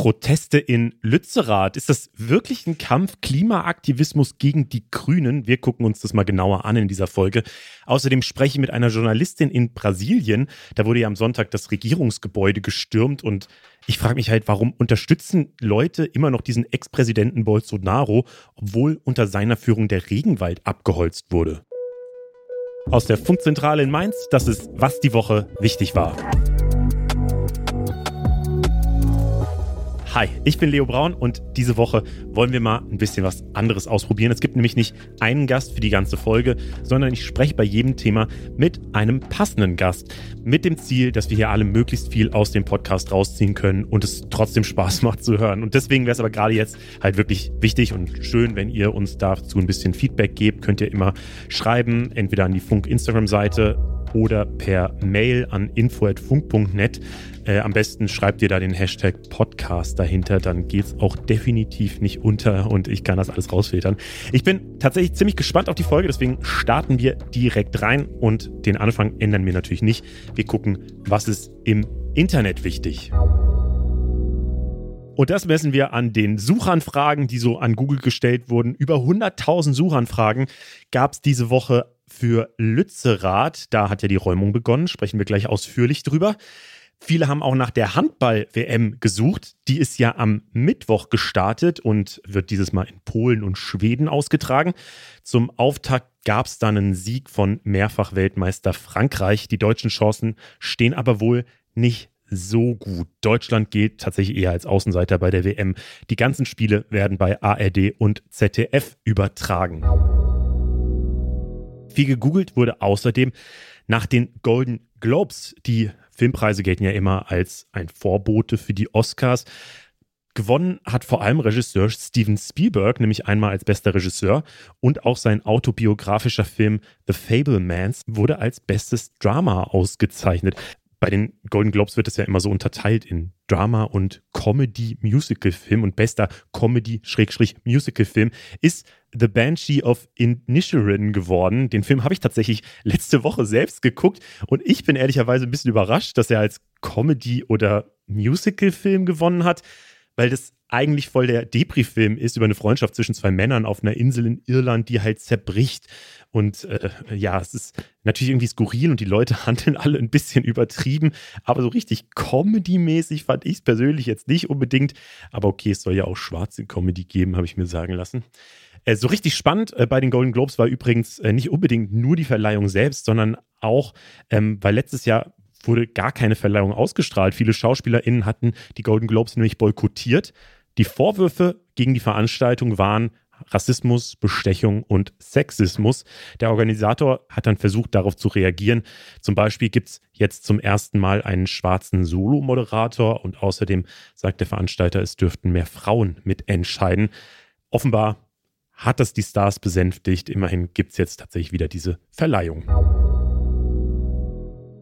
Proteste in Lützerath. Ist das wirklich ein Kampf Klimaaktivismus gegen die Grünen? Wir gucken uns das mal genauer an in dieser Folge. Außerdem spreche ich mit einer Journalistin in Brasilien. Da wurde ja am Sonntag das Regierungsgebäude gestürmt und ich frage mich halt, warum unterstützen Leute immer noch diesen Ex-Präsidenten Bolsonaro, obwohl unter seiner Führung der Regenwald abgeholzt wurde? Aus der Funkzentrale in Mainz, das ist, was die Woche wichtig war. Hi, ich bin Leo Braun und diese Woche wollen wir mal ein bisschen was anderes ausprobieren. Es gibt nämlich nicht einen Gast für die ganze Folge, sondern ich spreche bei jedem Thema mit einem passenden Gast. Mit dem Ziel, dass wir hier alle möglichst viel aus dem Podcast rausziehen können und es trotzdem Spaß macht zu hören. Und deswegen wäre es aber gerade jetzt halt wirklich wichtig und schön, wenn ihr uns dazu ein bisschen Feedback gebt. Könnt ihr immer schreiben, entweder an die Funk-Instagram-Seite oder per Mail an info.funk.net. Äh, am besten schreibt ihr da den Hashtag Podcast dahinter, dann geht es auch definitiv nicht unter und ich kann das alles rausfiltern. Ich bin tatsächlich ziemlich gespannt auf die Folge, deswegen starten wir direkt rein und den Anfang ändern wir natürlich nicht. Wir gucken, was ist im Internet wichtig. Und das messen wir an den Suchanfragen, die so an Google gestellt wurden. Über 100.000 Suchanfragen gab es diese Woche für Lützerath. Da hat ja die Räumung begonnen, sprechen wir gleich ausführlich drüber. Viele haben auch nach der Handball-WM gesucht. Die ist ja am Mittwoch gestartet und wird dieses Mal in Polen und Schweden ausgetragen. Zum Auftakt gab es dann einen Sieg von Mehrfach-Weltmeister Frankreich. Die deutschen Chancen stehen aber wohl nicht so gut. Deutschland gilt tatsächlich eher als Außenseiter bei der WM. Die ganzen Spiele werden bei ARD und ZDF übertragen. Viel gegoogelt wurde außerdem nach den Golden Globes, die Filmpreise gelten ja immer als ein Vorbote für die Oscars. Gewonnen hat vor allem Regisseur Steven Spielberg, nämlich einmal als bester Regisseur und auch sein autobiografischer Film The Fablemans wurde als bestes Drama ausgezeichnet. Bei den Golden Globes wird es ja immer so unterteilt in Drama und Comedy-Musical-Film und bester Comedy-Musical-Film ist The Banshee of Inisherin geworden. Den Film habe ich tatsächlich letzte Woche selbst geguckt und ich bin ehrlicherweise ein bisschen überrascht, dass er als Comedy- oder Musical-Film gewonnen hat, weil das eigentlich voll der Depri-Film ist über eine Freundschaft zwischen zwei Männern auf einer Insel in Irland, die halt zerbricht. Und äh, ja, es ist natürlich irgendwie skurril und die Leute handeln alle ein bisschen übertrieben, aber so richtig Comedy-mäßig fand ich es persönlich jetzt nicht unbedingt. Aber okay, es soll ja auch schwarze Comedy geben, habe ich mir sagen lassen. Äh, so richtig spannend äh, bei den Golden Globes war übrigens äh, nicht unbedingt nur die Verleihung selbst, sondern auch, ähm, weil letztes Jahr wurde gar keine Verleihung ausgestrahlt. Viele SchauspielerInnen hatten die Golden Globes nämlich boykottiert. Die Vorwürfe gegen die Veranstaltung waren Rassismus, Bestechung und Sexismus. Der Organisator hat dann versucht, darauf zu reagieren. Zum Beispiel gibt es jetzt zum ersten Mal einen schwarzen Solo-Moderator und außerdem sagt der Veranstalter, es dürften mehr Frauen mitentscheiden. Offenbar hat das die Stars besänftigt. Immerhin gibt es jetzt tatsächlich wieder diese Verleihung.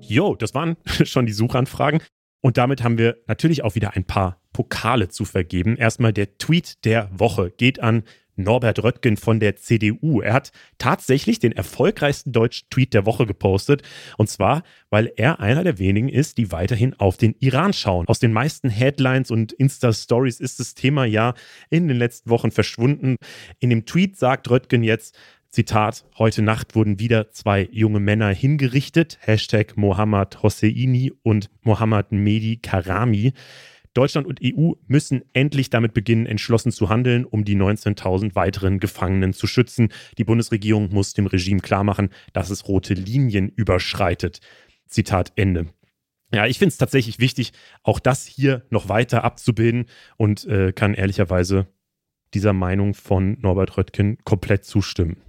Jo, das waren schon die Suchanfragen. Und damit haben wir natürlich auch wieder ein paar Pokale zu vergeben. Erstmal der Tweet der Woche geht an Norbert Röttgen von der CDU. Er hat tatsächlich den erfolgreichsten deutschen Tweet der Woche gepostet. Und zwar, weil er einer der wenigen ist, die weiterhin auf den Iran schauen. Aus den meisten Headlines und Insta-Stories ist das Thema ja in den letzten Wochen verschwunden. In dem Tweet sagt Röttgen jetzt, Zitat, heute Nacht wurden wieder zwei junge Männer hingerichtet. Hashtag Mohammad Hosseini und Mohammad Mehdi Karami. Deutschland und EU müssen endlich damit beginnen, entschlossen zu handeln, um die 19.000 weiteren Gefangenen zu schützen. Die Bundesregierung muss dem Regime klarmachen, dass es rote Linien überschreitet. Zitat Ende. Ja, ich finde es tatsächlich wichtig, auch das hier noch weiter abzubilden und äh, kann ehrlicherweise dieser Meinung von Norbert Röttgen komplett zustimmen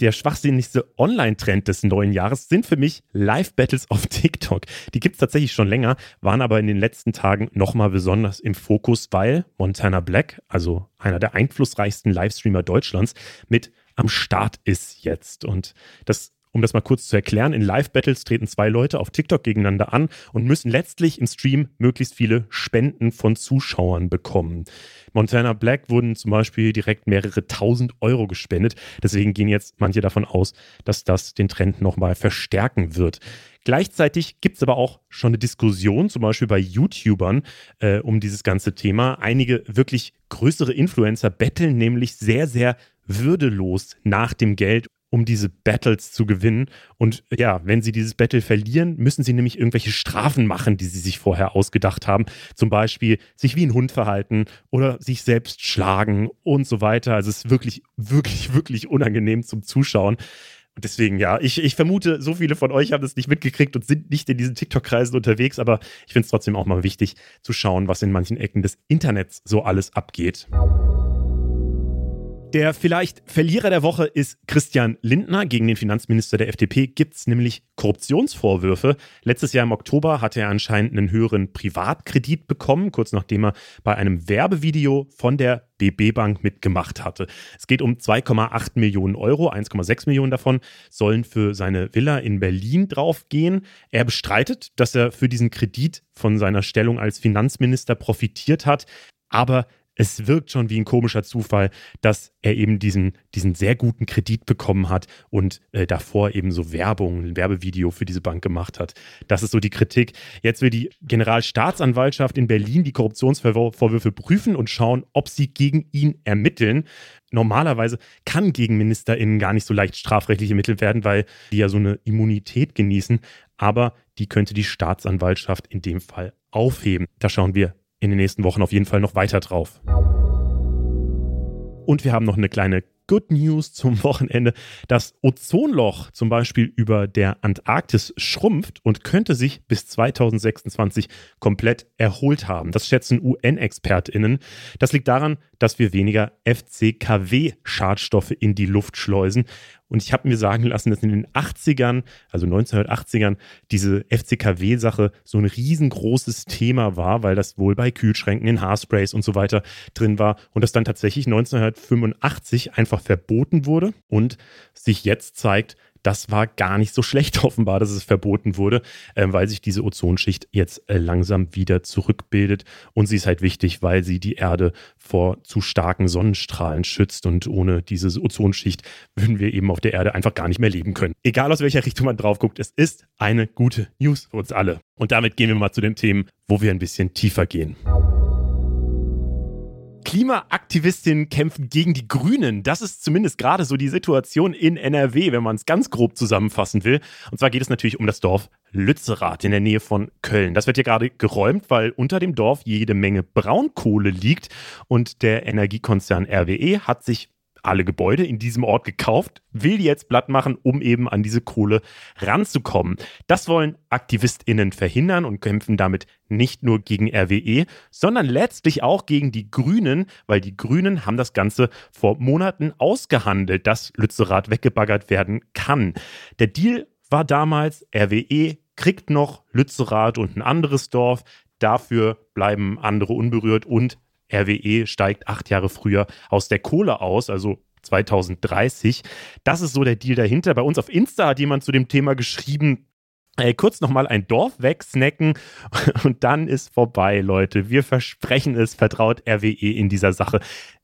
der schwachsinnigste Online-Trend des neuen Jahres sind für mich Live-Battles auf TikTok. Die gibt es tatsächlich schon länger, waren aber in den letzten Tagen nochmal besonders im Fokus, weil Montana Black, also einer der einflussreichsten Livestreamer Deutschlands, mit am Start ist jetzt. Und das um das mal kurz zu erklären, in Live-Battles treten zwei Leute auf TikTok gegeneinander an und müssen letztlich im Stream möglichst viele Spenden von Zuschauern bekommen. Montana Black wurden zum Beispiel direkt mehrere tausend Euro gespendet. Deswegen gehen jetzt manche davon aus, dass das den Trend nochmal verstärken wird. Gleichzeitig gibt es aber auch schon eine Diskussion, zum Beispiel bei YouTubern, äh, um dieses ganze Thema. Einige wirklich größere Influencer betteln nämlich sehr, sehr würdelos nach dem Geld um diese Battles zu gewinnen. Und ja, wenn sie dieses Battle verlieren, müssen sie nämlich irgendwelche Strafen machen, die sie sich vorher ausgedacht haben. Zum Beispiel sich wie ein Hund verhalten oder sich selbst schlagen und so weiter. Also es ist wirklich, wirklich, wirklich unangenehm zum Zuschauen. Und deswegen, ja, ich, ich vermute, so viele von euch haben das nicht mitgekriegt und sind nicht in diesen TikTok-Kreisen unterwegs, aber ich finde es trotzdem auch mal wichtig zu schauen, was in manchen Ecken des Internets so alles abgeht. Der vielleicht Verlierer der Woche ist Christian Lindner. Gegen den Finanzminister der FDP gibt es nämlich Korruptionsvorwürfe. Letztes Jahr im Oktober hatte er anscheinend einen höheren Privatkredit bekommen, kurz nachdem er bei einem Werbevideo von der BB Bank mitgemacht hatte. Es geht um 2,8 Millionen Euro, 1,6 Millionen davon sollen für seine Villa in Berlin draufgehen. Er bestreitet, dass er für diesen Kredit von seiner Stellung als Finanzminister profitiert hat. Aber es wirkt schon wie ein komischer Zufall, dass er eben diesen, diesen sehr guten Kredit bekommen hat und äh, davor eben so Werbung, ein Werbevideo für diese Bank gemacht hat. Das ist so die Kritik. Jetzt will die Generalstaatsanwaltschaft in Berlin die Korruptionsvorwürfe prüfen und schauen, ob sie gegen ihn ermitteln. Normalerweise kann gegen MinisterInnen gar nicht so leicht strafrechtlich ermittelt werden, weil die ja so eine Immunität genießen. Aber die könnte die Staatsanwaltschaft in dem Fall aufheben. Da schauen wir in den nächsten Wochen auf jeden Fall noch weiter drauf. Und wir haben noch eine kleine Good News zum Wochenende. Das Ozonloch zum Beispiel über der Antarktis schrumpft und könnte sich bis 2026 komplett erholt haben. Das schätzen UN-ExpertInnen. Das liegt daran, dass wir weniger FCKW-Schadstoffe in die Luft schleusen. Und ich habe mir sagen lassen, dass in den 80ern, also 1980ern, diese FCKW-Sache so ein riesengroßes Thema war, weil das wohl bei Kühlschränken, in Haarsprays und so weiter drin war und das dann tatsächlich 1985 einfach verboten wurde und sich jetzt zeigt, das war gar nicht so schlecht offenbar, dass es verboten wurde, äh, weil sich diese Ozonschicht jetzt äh, langsam wieder zurückbildet. Und sie ist halt wichtig, weil sie die Erde vor zu starken Sonnenstrahlen schützt. Und ohne diese Ozonschicht würden wir eben auf der Erde einfach gar nicht mehr leben können. Egal aus welcher Richtung man drauf guckt, es ist eine gute News für uns alle. Und damit gehen wir mal zu den Themen, wo wir ein bisschen tiefer gehen. Klimaaktivistinnen kämpfen gegen die Grünen. Das ist zumindest gerade so die Situation in NRW, wenn man es ganz grob zusammenfassen will. Und zwar geht es natürlich um das Dorf Lützerath in der Nähe von Köln. Das wird hier gerade geräumt, weil unter dem Dorf jede Menge Braunkohle liegt und der Energiekonzern RWE hat sich alle Gebäude in diesem Ort gekauft, will die jetzt platt machen, um eben an diese Kohle ranzukommen. Das wollen AktivistInnen verhindern und kämpfen damit nicht nur gegen RWE, sondern letztlich auch gegen die Grünen, weil die Grünen haben das Ganze vor Monaten ausgehandelt, dass Lützerath weggebaggert werden kann. Der Deal war damals, RWE kriegt noch Lützerath und ein anderes Dorf, dafür bleiben andere unberührt und RWE steigt acht Jahre früher aus der Kohle aus, also 2030. Das ist so der Deal dahinter. Bei uns auf Insta hat jemand zu dem Thema geschrieben, Ey, kurz nochmal ein Dorf wegsnacken und dann ist vorbei, Leute. Wir versprechen es, vertraut RWE in dieser Sache.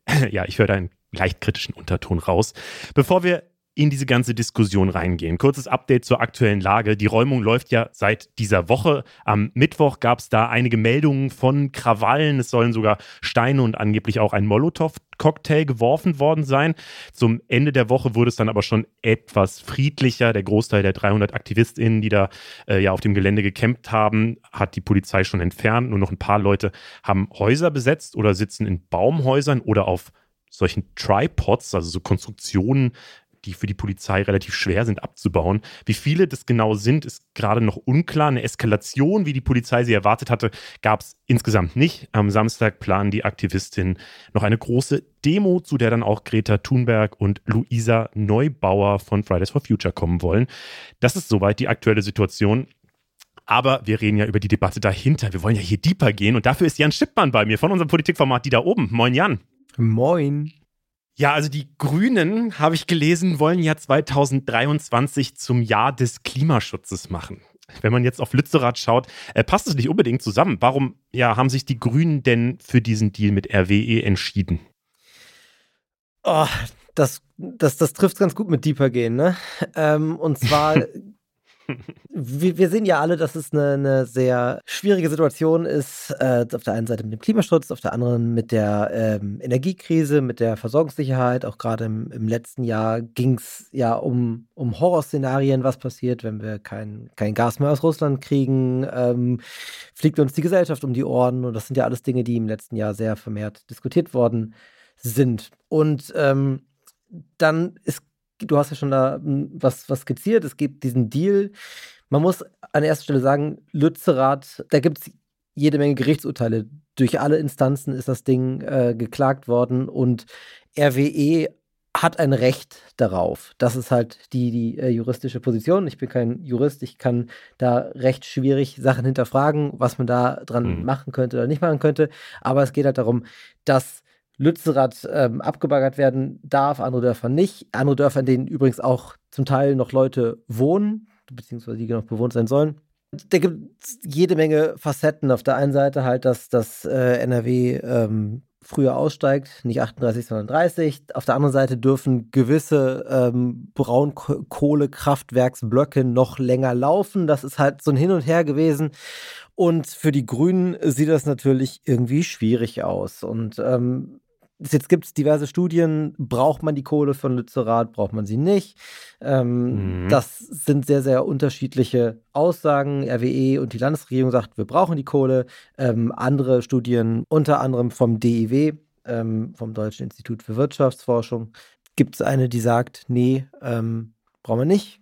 Ja, ich höre da einen leicht kritischen Unterton raus. Bevor wir in diese ganze Diskussion reingehen. Kurzes Update zur aktuellen Lage. Die Räumung läuft ja seit dieser Woche. Am Mittwoch gab es da einige Meldungen von Krawallen. Es sollen sogar Steine und angeblich auch ein Molotow-Cocktail geworfen worden sein. Zum Ende der Woche wurde es dann aber schon etwas friedlicher. Der Großteil der 300 AktivistInnen, die da äh, ja auf dem Gelände gekämpft haben, hat die Polizei schon entfernt. Nur noch ein paar Leute haben Häuser besetzt oder sitzen in Baumhäusern oder auf solchen Tripods, also so Konstruktionen, die für die Polizei relativ schwer sind abzubauen. Wie viele das genau sind, ist gerade noch unklar. Eine Eskalation, wie die Polizei sie erwartet hatte, gab es insgesamt nicht. Am Samstag planen die Aktivistinnen noch eine große Demo, zu der dann auch Greta Thunberg und Luisa Neubauer von Fridays for Future kommen wollen. Das ist soweit die aktuelle Situation. Aber wir reden ja über die Debatte dahinter. Wir wollen ja hier deeper gehen und dafür ist Jan Schippmann bei mir von unserem Politikformat Die da oben. Moin Jan. Moin. Ja, also die Grünen, habe ich gelesen, wollen ja 2023 zum Jahr des Klimaschutzes machen. Wenn man jetzt auf Lützerath schaut, äh, passt es nicht unbedingt zusammen. Warum ja, haben sich die Grünen denn für diesen Deal mit RWE entschieden? Oh, das, das, das trifft ganz gut mit Deeper gehen, ne? Ähm, und zwar wir, wir, sehen ja alle, dass es eine, eine sehr schwierige Situation ist. Äh, auf der einen Seite mit dem Klimaschutz, auf der anderen mit der ähm, Energiekrise, mit der Versorgungssicherheit. Auch gerade im, im, letzten Jahr ging es ja um, um Horrorszenarien, was passiert, wenn wir kein, kein Gas mehr aus Russland kriegen. Ähm, fliegt uns die Gesellschaft um die Ohren. Und das sind ja alles Dinge, die im letzten Jahr sehr vermehrt diskutiert worden sind. Und ähm, dann ist du hast ja schon da hm, was, was skizziert. Es gibt diesen Deal. Man muss an erster Stelle sagen, Lützerath, da gibt es jede Menge Gerichtsurteile. Durch alle Instanzen ist das Ding äh, geklagt worden und RWE hat ein Recht darauf. Das ist halt die, die äh, juristische Position. Ich bin kein Jurist, ich kann da recht schwierig Sachen hinterfragen, was man da dran mhm. machen könnte oder nicht machen könnte. Aber es geht halt darum, dass Lützerath ähm, abgebaggert werden darf, andere Dörfer nicht. Andere Dörfer, in denen übrigens auch zum Teil noch Leute wohnen, beziehungsweise die noch bewohnt sein sollen. Da gibt es jede Menge Facetten. Auf der einen Seite halt, dass das äh, NRW ähm, früher aussteigt, nicht 38, sondern 30. Auf der anderen Seite dürfen gewisse ähm, Braunkohlekraftwerksblöcke noch länger laufen. Das ist halt so ein Hin und Her gewesen. Und für die Grünen sieht das natürlich irgendwie schwierig aus. Und ähm, Jetzt gibt es diverse Studien, braucht man die Kohle von Lützerath, braucht man sie nicht. Ähm, mhm. Das sind sehr, sehr unterschiedliche Aussagen. RWE und die Landesregierung sagt, wir brauchen die Kohle. Ähm, andere Studien, unter anderem vom DIW, ähm, vom Deutschen Institut für Wirtschaftsforschung, gibt es eine, die sagt, nee, ähm, brauchen wir nicht.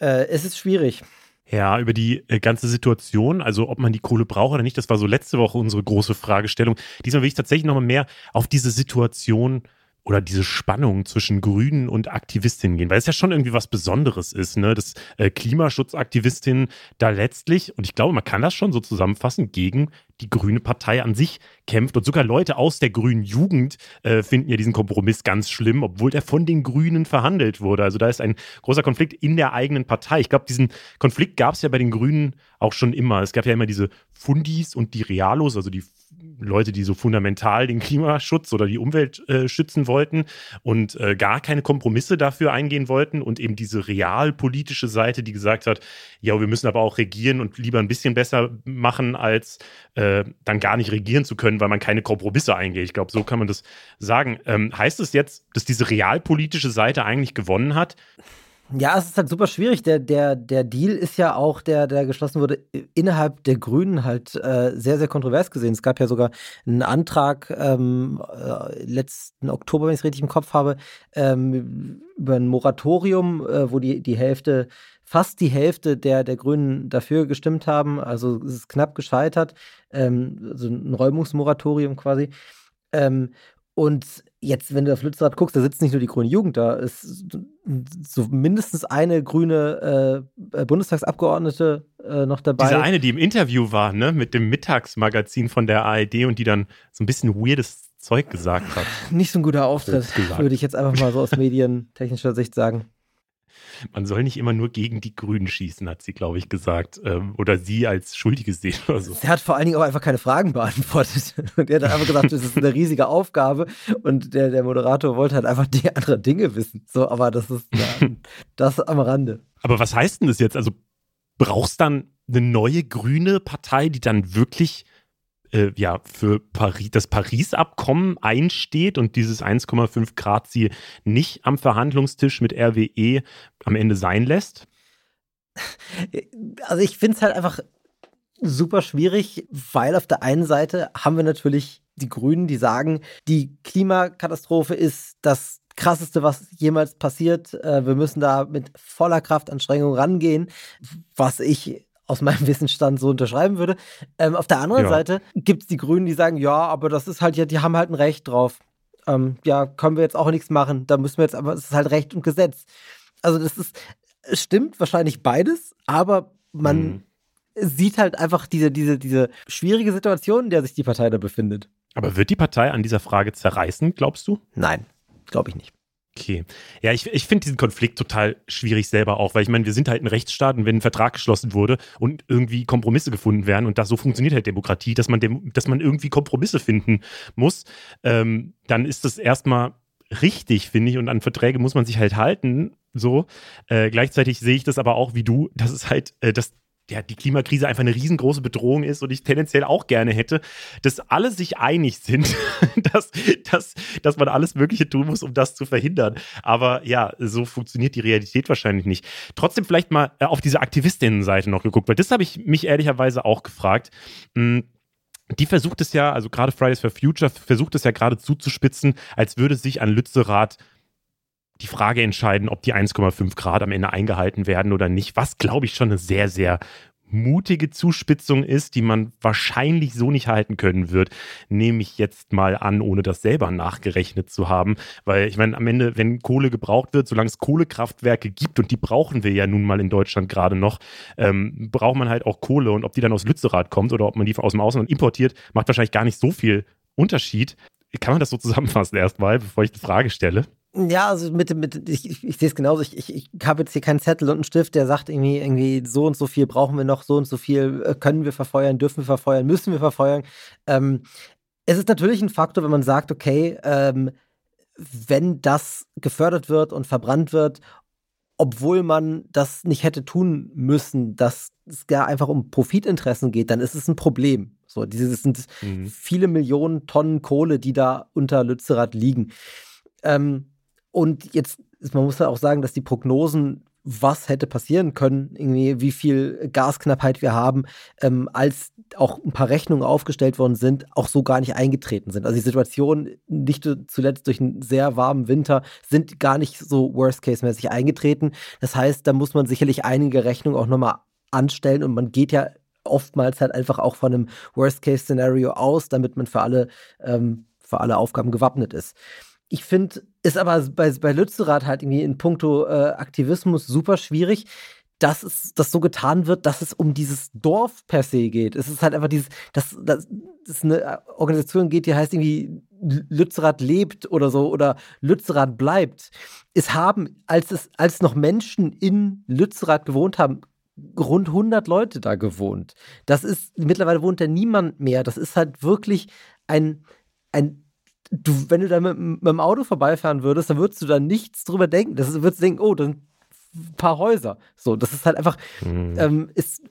Äh, es ist schwierig. Ja, über die äh, ganze Situation, also ob man die Kohle braucht oder nicht, das war so letzte Woche unsere große Fragestellung. Diesmal will ich tatsächlich nochmal mehr auf diese Situation oder diese Spannung zwischen Grünen und Aktivistinnen gehen, weil es ja schon irgendwie was Besonderes ist, ne? dass äh, Klimaschutzaktivistinnen da letztlich, und ich glaube, man kann das schon so zusammenfassen, gegen die Grüne Partei an sich kämpft. Und sogar Leute aus der grünen Jugend äh, finden ja diesen Kompromiss ganz schlimm, obwohl der von den Grünen verhandelt wurde. Also da ist ein großer Konflikt in der eigenen Partei. Ich glaube, diesen Konflikt gab es ja bei den Grünen auch schon immer. Es gab ja immer diese Fundis und die Realos, also die Leute, die so fundamental den Klimaschutz oder die Umwelt äh, schützen wollten und äh, gar keine Kompromisse dafür eingehen wollten und eben diese realpolitische Seite, die gesagt hat, ja, wir müssen aber auch regieren und lieber ein bisschen besser machen, als äh, dann gar nicht regieren zu können, weil man keine Kompromisse eingeht. Ich glaube, so kann man das sagen. Ähm, heißt es jetzt, dass diese realpolitische Seite eigentlich gewonnen hat? Ja, es ist halt super schwierig. Der, der, der Deal ist ja auch, der, der geschlossen wurde, innerhalb der Grünen halt äh, sehr, sehr kontrovers gesehen. Es gab ja sogar einen Antrag ähm, äh, letzten Oktober, wenn ich es richtig im Kopf habe, ähm, über ein Moratorium, äh, wo die, die Hälfte, fast die Hälfte der, der Grünen dafür gestimmt haben. Also es ist knapp gescheitert. Ähm, so ein Räumungsmoratorium quasi. Ähm, und jetzt, wenn du auf Lützerath guckst, da sitzt nicht nur die grüne Jugend, da ist so mindestens eine grüne äh, Bundestagsabgeordnete äh, noch dabei. Diese eine, die im Interview war, ne, mit dem Mittagsmagazin von der ARD und die dann so ein bisschen weirdes Zeug gesagt hat. Nicht so ein guter Auftritt, würde ich jetzt einfach mal so aus medientechnischer Sicht sagen man soll nicht immer nur gegen die Grünen schießen, hat sie, glaube ich, gesagt. Ähm, oder sie als Schuldige sehen oder so. Sie hat vor allen Dingen auch einfach keine Fragen beantwortet. Und er hat einfach gesagt, das ist eine riesige Aufgabe. Und der, der Moderator wollte halt einfach die andere Dinge wissen. So, aber das ist ja, das am Rande. Aber was heißt denn das jetzt? Also brauchst dann eine neue grüne Partei, die dann wirklich äh, ja, für Paris, das Paris-Abkommen einsteht und dieses 1,5 Grad Ziel nicht am Verhandlungstisch mit RWE am Ende sein lässt? Also ich finde es halt einfach super schwierig, weil auf der einen Seite haben wir natürlich die Grünen, die sagen, die Klimakatastrophe ist das krasseste, was jemals passiert. Äh, wir müssen da mit voller Kraftanstrengung rangehen, was ich aus meinem Wissensstand so unterschreiben würde. Ähm, auf der anderen ja. Seite gibt es die Grünen, die sagen, ja, aber das ist halt ja, die haben halt ein Recht drauf. Ähm, ja, können wir jetzt auch nichts machen. Da müssen wir jetzt, aber es ist halt Recht und Gesetz. Also das ist, es stimmt wahrscheinlich beides, aber man mhm. sieht halt einfach diese, diese, diese schwierige Situation, in der sich die Partei da befindet. Aber wird die Partei an dieser Frage zerreißen, glaubst du? Nein. glaube ich nicht. Okay. Ja, ich, ich finde diesen Konflikt total schwierig selber auch, weil ich meine, wir sind halt ein Rechtsstaat und wenn ein Vertrag geschlossen wurde und irgendwie Kompromisse gefunden werden und das so funktioniert halt Demokratie, dass man, dem, dass man irgendwie Kompromisse finden muss, ähm, dann ist das erstmal richtig, finde ich, und an Verträge muss man sich halt halten. So. Äh, gleichzeitig sehe ich das aber auch wie du, dass es halt, äh, dass ja, die Klimakrise einfach eine riesengroße Bedrohung ist und ich tendenziell auch gerne hätte, dass alle sich einig sind, dass, dass, dass man alles Mögliche tun muss, um das zu verhindern. Aber ja, so funktioniert die Realität wahrscheinlich nicht. Trotzdem vielleicht mal äh, auf diese Aktivistinnenseite noch geguckt, weil das habe ich mich ehrlicherweise auch gefragt. Hm, die versucht es ja, also gerade Fridays for Future versucht es ja gerade zuzuspitzen, als würde sich an Lützerath die Frage entscheiden, ob die 1,5 Grad am Ende eingehalten werden oder nicht, was glaube ich schon eine sehr, sehr mutige Zuspitzung ist, die man wahrscheinlich so nicht halten können wird, nehme ich jetzt mal an, ohne das selber nachgerechnet zu haben. Weil ich meine, am Ende, wenn Kohle gebraucht wird, solange es Kohlekraftwerke gibt, und die brauchen wir ja nun mal in Deutschland gerade noch, ähm, braucht man halt auch Kohle. Und ob die dann aus Lützerath kommt oder ob man die aus dem Ausland importiert, macht wahrscheinlich gar nicht so viel Unterschied. Kann man das so zusammenfassen erstmal, bevor ich die Frage stelle? Ja, also mit, mit ich, ich, ich sehe es genauso. Ich, ich, ich habe jetzt hier keinen Zettel und einen Stift, der sagt irgendwie, irgendwie so und so viel brauchen wir noch, so und so viel äh, können wir verfeuern, dürfen wir verfeuern, müssen wir verfeuern. Ähm, es ist natürlich ein Faktor, wenn man sagt, okay, ähm, wenn das gefördert wird und verbrannt wird, obwohl man das nicht hätte tun müssen, dass es ja einfach um Profitinteressen geht, dann ist es ein Problem. So, diese sind mhm. viele Millionen Tonnen Kohle, die da unter Lützerath liegen. Ähm, und jetzt, man muss ja auch sagen, dass die Prognosen, was hätte passieren können, irgendwie, wie viel Gasknappheit wir haben, ähm, als auch ein paar Rechnungen aufgestellt worden sind, auch so gar nicht eingetreten sind. Also die Situation, nicht zuletzt durch einen sehr warmen Winter, sind gar nicht so worst-case-mäßig eingetreten. Das heißt, da muss man sicherlich einige Rechnungen auch nochmal anstellen und man geht ja oftmals halt einfach auch von einem Worst-Case-Szenario aus, damit man für alle, ähm, für alle Aufgaben gewappnet ist ich finde, ist aber bei, bei Lützerath halt irgendwie in puncto äh, Aktivismus super schwierig, dass es das so getan wird, dass es um dieses Dorf per se geht. Es ist halt einfach dieses, dass, dass es eine Organisation geht, die heißt irgendwie Lützerath lebt oder so oder Lützerath bleibt. Es haben, als es, als noch Menschen in Lützerath gewohnt haben, rund 100 Leute da gewohnt. Das ist, mittlerweile wohnt da niemand mehr. Das ist halt wirklich ein, ein du, wenn du da mit, mit dem Auto vorbeifahren würdest, dann würdest du da nichts drüber denken. Das würdest du denken, oh, dann ein paar Häuser. So, das ist halt einfach, mhm. ähm, es,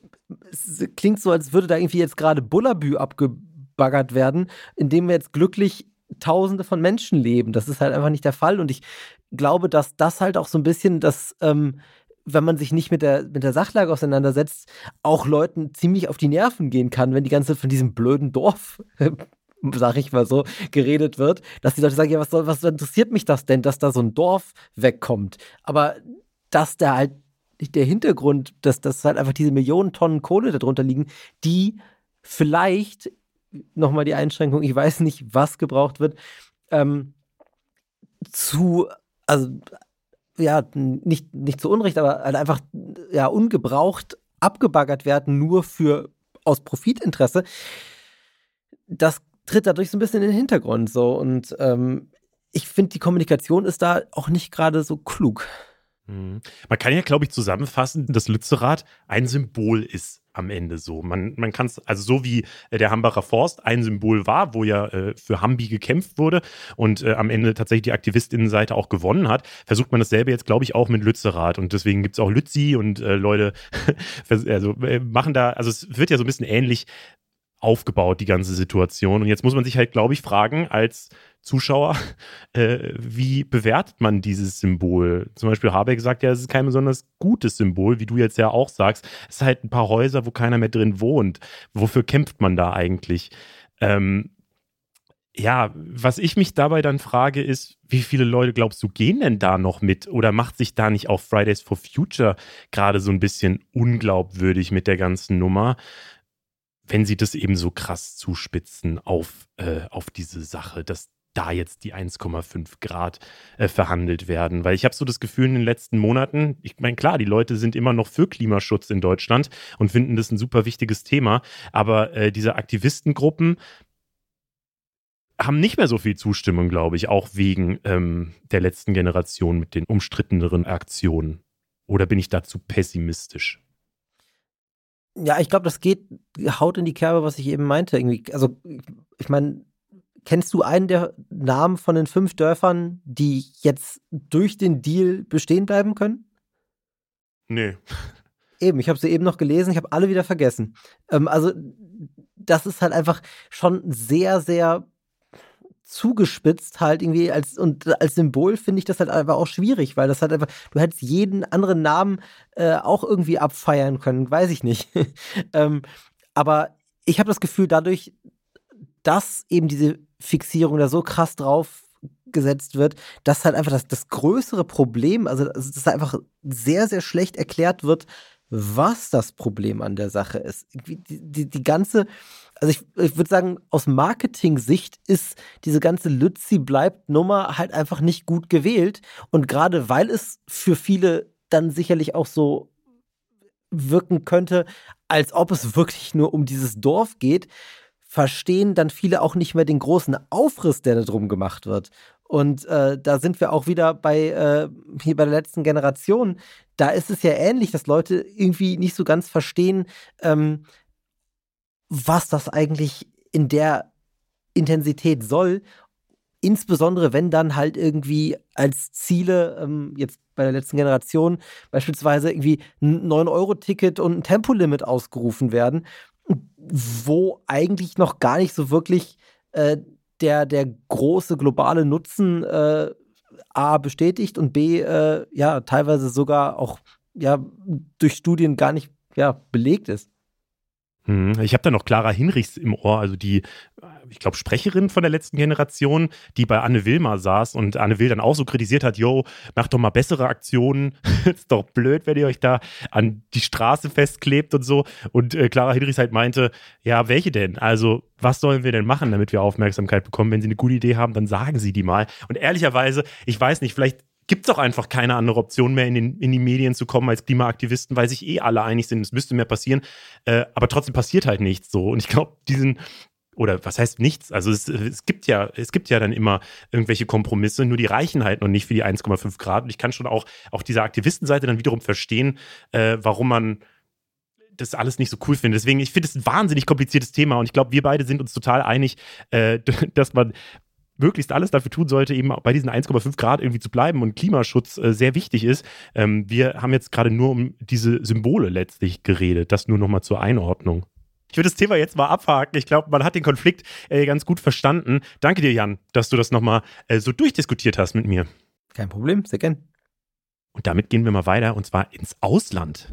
es, klingt so, als würde da irgendwie jetzt gerade Bullabü abgebaggert werden, indem wir jetzt glücklich Tausende von Menschen leben. Das ist halt einfach nicht der Fall. Und ich glaube, dass das halt auch so ein bisschen das, ähm, wenn man sich nicht mit der, mit der Sachlage auseinandersetzt, auch Leuten ziemlich auf die Nerven gehen kann, wenn die ganze Zeit von diesem blöden Dorf sag ich mal so, geredet wird, dass die Leute sagen, ja, was, soll, was interessiert mich das denn, dass da so ein Dorf wegkommt? Aber dass da halt der Hintergrund, dass, dass halt einfach diese Millionen Tonnen Kohle darunter liegen, die vielleicht, nochmal die Einschränkung, ich weiß nicht, was gebraucht wird, ähm, zu, also ja, nicht, nicht zu Unrecht, aber halt einfach ja, ungebraucht abgebaggert werden, nur für aus Profitinteresse. Das tritt dadurch so ein bisschen in den Hintergrund so und ähm, ich finde, die Kommunikation ist da auch nicht gerade so klug. Mhm. Man kann ja, glaube ich, zusammenfassen, dass Lützerath ein Symbol ist am Ende so. Man, man kann es, also so wie äh, der Hambacher Forst ein Symbol war, wo ja äh, für Hambi gekämpft wurde und äh, am Ende tatsächlich die Aktivistinnenseite auch gewonnen hat, versucht man dasselbe jetzt, glaube ich, auch mit Lützerath. Und deswegen gibt es auch Lützi und äh, Leute also, äh, machen da, also es wird ja so ein bisschen ähnlich aufgebaut, die ganze Situation. Und jetzt muss man sich halt, glaube ich, fragen, als Zuschauer, äh, wie bewertet man dieses Symbol? Zum Beispiel Habeck sagt ja, es ist kein besonders gutes Symbol, wie du jetzt ja auch sagst. Es sind halt ein paar Häuser, wo keiner mehr drin wohnt. Wofür kämpft man da eigentlich? Ähm, ja, was ich mich dabei dann frage, ist, wie viele Leute glaubst du gehen denn da noch mit? Oder macht sich da nicht auch Fridays for Future gerade so ein bisschen unglaubwürdig mit der ganzen Nummer? Wenn sie das eben so krass zuspitzen auf, äh, auf diese Sache, dass da jetzt die 1,5 Grad äh, verhandelt werden. Weil ich habe so das Gefühl in den letzten Monaten, ich meine, klar, die Leute sind immer noch für Klimaschutz in Deutschland und finden das ein super wichtiges Thema, aber äh, diese Aktivistengruppen haben nicht mehr so viel Zustimmung, glaube ich, auch wegen ähm, der letzten Generation mit den umstritteneren Aktionen. Oder bin ich dazu pessimistisch? Ja, ich glaube, das geht, haut in die Kerbe, was ich eben meinte. Irgendwie, also, ich meine, kennst du einen der Namen von den fünf Dörfern, die jetzt durch den Deal bestehen bleiben können? Nee. Eben, ich habe sie eben noch gelesen, ich habe alle wieder vergessen. Ähm, also, das ist halt einfach schon sehr, sehr zugespitzt halt irgendwie als und als Symbol finde ich das halt einfach auch schwierig, weil das halt einfach, du hättest jeden anderen Namen äh, auch irgendwie abfeiern können, weiß ich nicht. ähm, aber ich habe das Gefühl, dadurch, dass eben diese Fixierung da so krass drauf gesetzt wird, dass halt einfach das, das größere Problem, also dass das einfach sehr, sehr schlecht erklärt wird, was das Problem an der Sache ist. Die, die, die ganze, also ich, ich würde sagen, aus Marketing-Sicht ist diese ganze Lützi bleibt Nummer halt einfach nicht gut gewählt. Und gerade weil es für viele dann sicherlich auch so wirken könnte, als ob es wirklich nur um dieses Dorf geht, verstehen dann viele auch nicht mehr den großen Aufriss, der da drum gemacht wird. Und äh, da sind wir auch wieder bei äh, hier bei der letzten Generation. Da ist es ja ähnlich, dass Leute irgendwie nicht so ganz verstehen, ähm, was das eigentlich in der Intensität soll. Insbesondere wenn dann halt irgendwie als Ziele, ähm, jetzt bei der letzten Generation, beispielsweise irgendwie ein 9-Euro-Ticket und ein Tempolimit ausgerufen werden, wo eigentlich noch gar nicht so wirklich äh, der, der große globale Nutzen äh, A bestätigt und B äh, ja teilweise sogar auch ja durch Studien gar nicht ja, belegt ist. Hm, ich habe da noch Clara Hinrichs im Ohr, also die, ich glaube, Sprecherin von der letzten Generation, die bei Anne Will mal saß und Anne Will dann auch so kritisiert hat, yo, macht doch mal bessere Aktionen. ist doch blöd, wenn ihr euch da an die Straße festklebt und so. Und äh, Clara Hinrichs halt meinte, ja, welche denn? Also, was sollen wir denn machen, damit wir Aufmerksamkeit bekommen? Wenn Sie eine gute Idee haben, dann sagen Sie die mal. Und ehrlicherweise, ich weiß nicht, vielleicht gibt es auch einfach keine andere Option mehr, in, den, in die Medien zu kommen als Klimaaktivisten, weil sich eh alle einig sind, es müsste mehr passieren. Äh, aber trotzdem passiert halt nichts so. Und ich glaube, diesen, oder was heißt nichts? Also es, es, gibt ja, es gibt ja dann immer irgendwelche Kompromisse, nur die reichen halt noch nicht für die 1,5 Grad. Und ich kann schon auch, auch dieser Aktivistenseite dann wiederum verstehen, äh, warum man das alles nicht so cool findet. Deswegen, ich finde es ein wahnsinnig kompliziertes Thema und ich glaube, wir beide sind uns total einig, äh, dass man möglichst alles dafür tun sollte, eben bei diesen 1,5 Grad irgendwie zu bleiben und Klimaschutz äh, sehr wichtig ist. Ähm, wir haben jetzt gerade nur um diese Symbole letztlich geredet. Das nur nochmal zur Einordnung. Ich würde das Thema jetzt mal abhaken. Ich glaube, man hat den Konflikt äh, ganz gut verstanden. Danke dir, Jan, dass du das nochmal äh, so durchdiskutiert hast mit mir. Kein Problem, sehr gern. Und damit gehen wir mal weiter und zwar ins Ausland.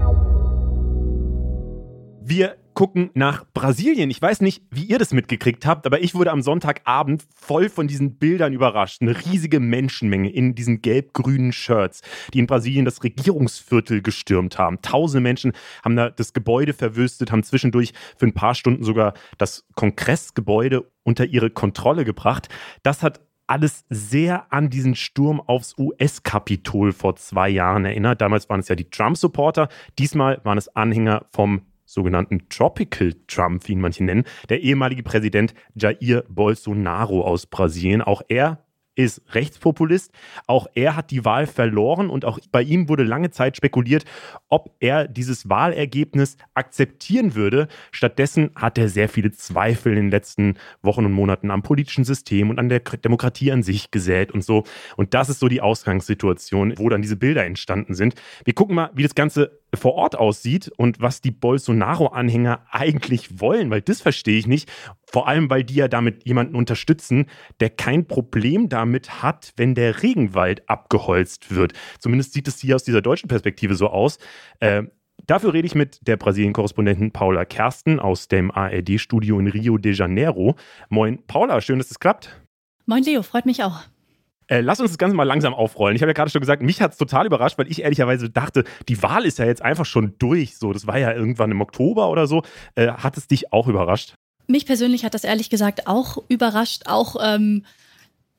Wir gucken nach Brasilien. Ich weiß nicht, wie ihr das mitgekriegt habt, aber ich wurde am Sonntagabend voll von diesen Bildern überrascht. Eine riesige Menschenmenge in diesen gelb-grünen Shirts, die in Brasilien das Regierungsviertel gestürmt haben. Tausende Menschen haben da das Gebäude verwüstet, haben zwischendurch für ein paar Stunden sogar das Kongressgebäude unter ihre Kontrolle gebracht. Das hat alles sehr an diesen Sturm aufs US-Kapitol vor zwei Jahren erinnert. Damals waren es ja die Trump-Supporter, diesmal waren es Anhänger vom sogenannten Tropical Trump, wie ihn manche nennen, der ehemalige Präsident Jair Bolsonaro aus Brasilien. Auch er ist Rechtspopulist. Auch er hat die Wahl verloren und auch bei ihm wurde lange Zeit spekuliert, ob er dieses Wahlergebnis akzeptieren würde. Stattdessen hat er sehr viele Zweifel in den letzten Wochen und Monaten am politischen System und an der Demokratie an sich gesät und so. Und das ist so die Ausgangssituation, wo dann diese Bilder entstanden sind. Wir gucken mal, wie das Ganze vor Ort aussieht und was die Bolsonaro-Anhänger eigentlich wollen, weil das verstehe ich nicht. Vor allem, weil die ja damit jemanden unterstützen, der kein Problem damit hat, wenn der Regenwald abgeholzt wird. Zumindest sieht es hier aus dieser deutschen Perspektive so aus. Äh, Dafür rede ich mit der Brasilien-Korrespondentin Paula Kersten aus dem ARD-Studio in Rio de Janeiro. Moin, Paula, schön, dass es klappt. Moin, Leo, freut mich auch. Äh, lass uns das Ganze mal langsam aufrollen. Ich habe ja gerade schon gesagt, mich hat es total überrascht, weil ich ehrlicherweise dachte, die Wahl ist ja jetzt einfach schon durch. So, das war ja irgendwann im Oktober oder so. Äh, hat es dich auch überrascht? Mich persönlich hat das ehrlich gesagt auch überrascht, auch, ähm,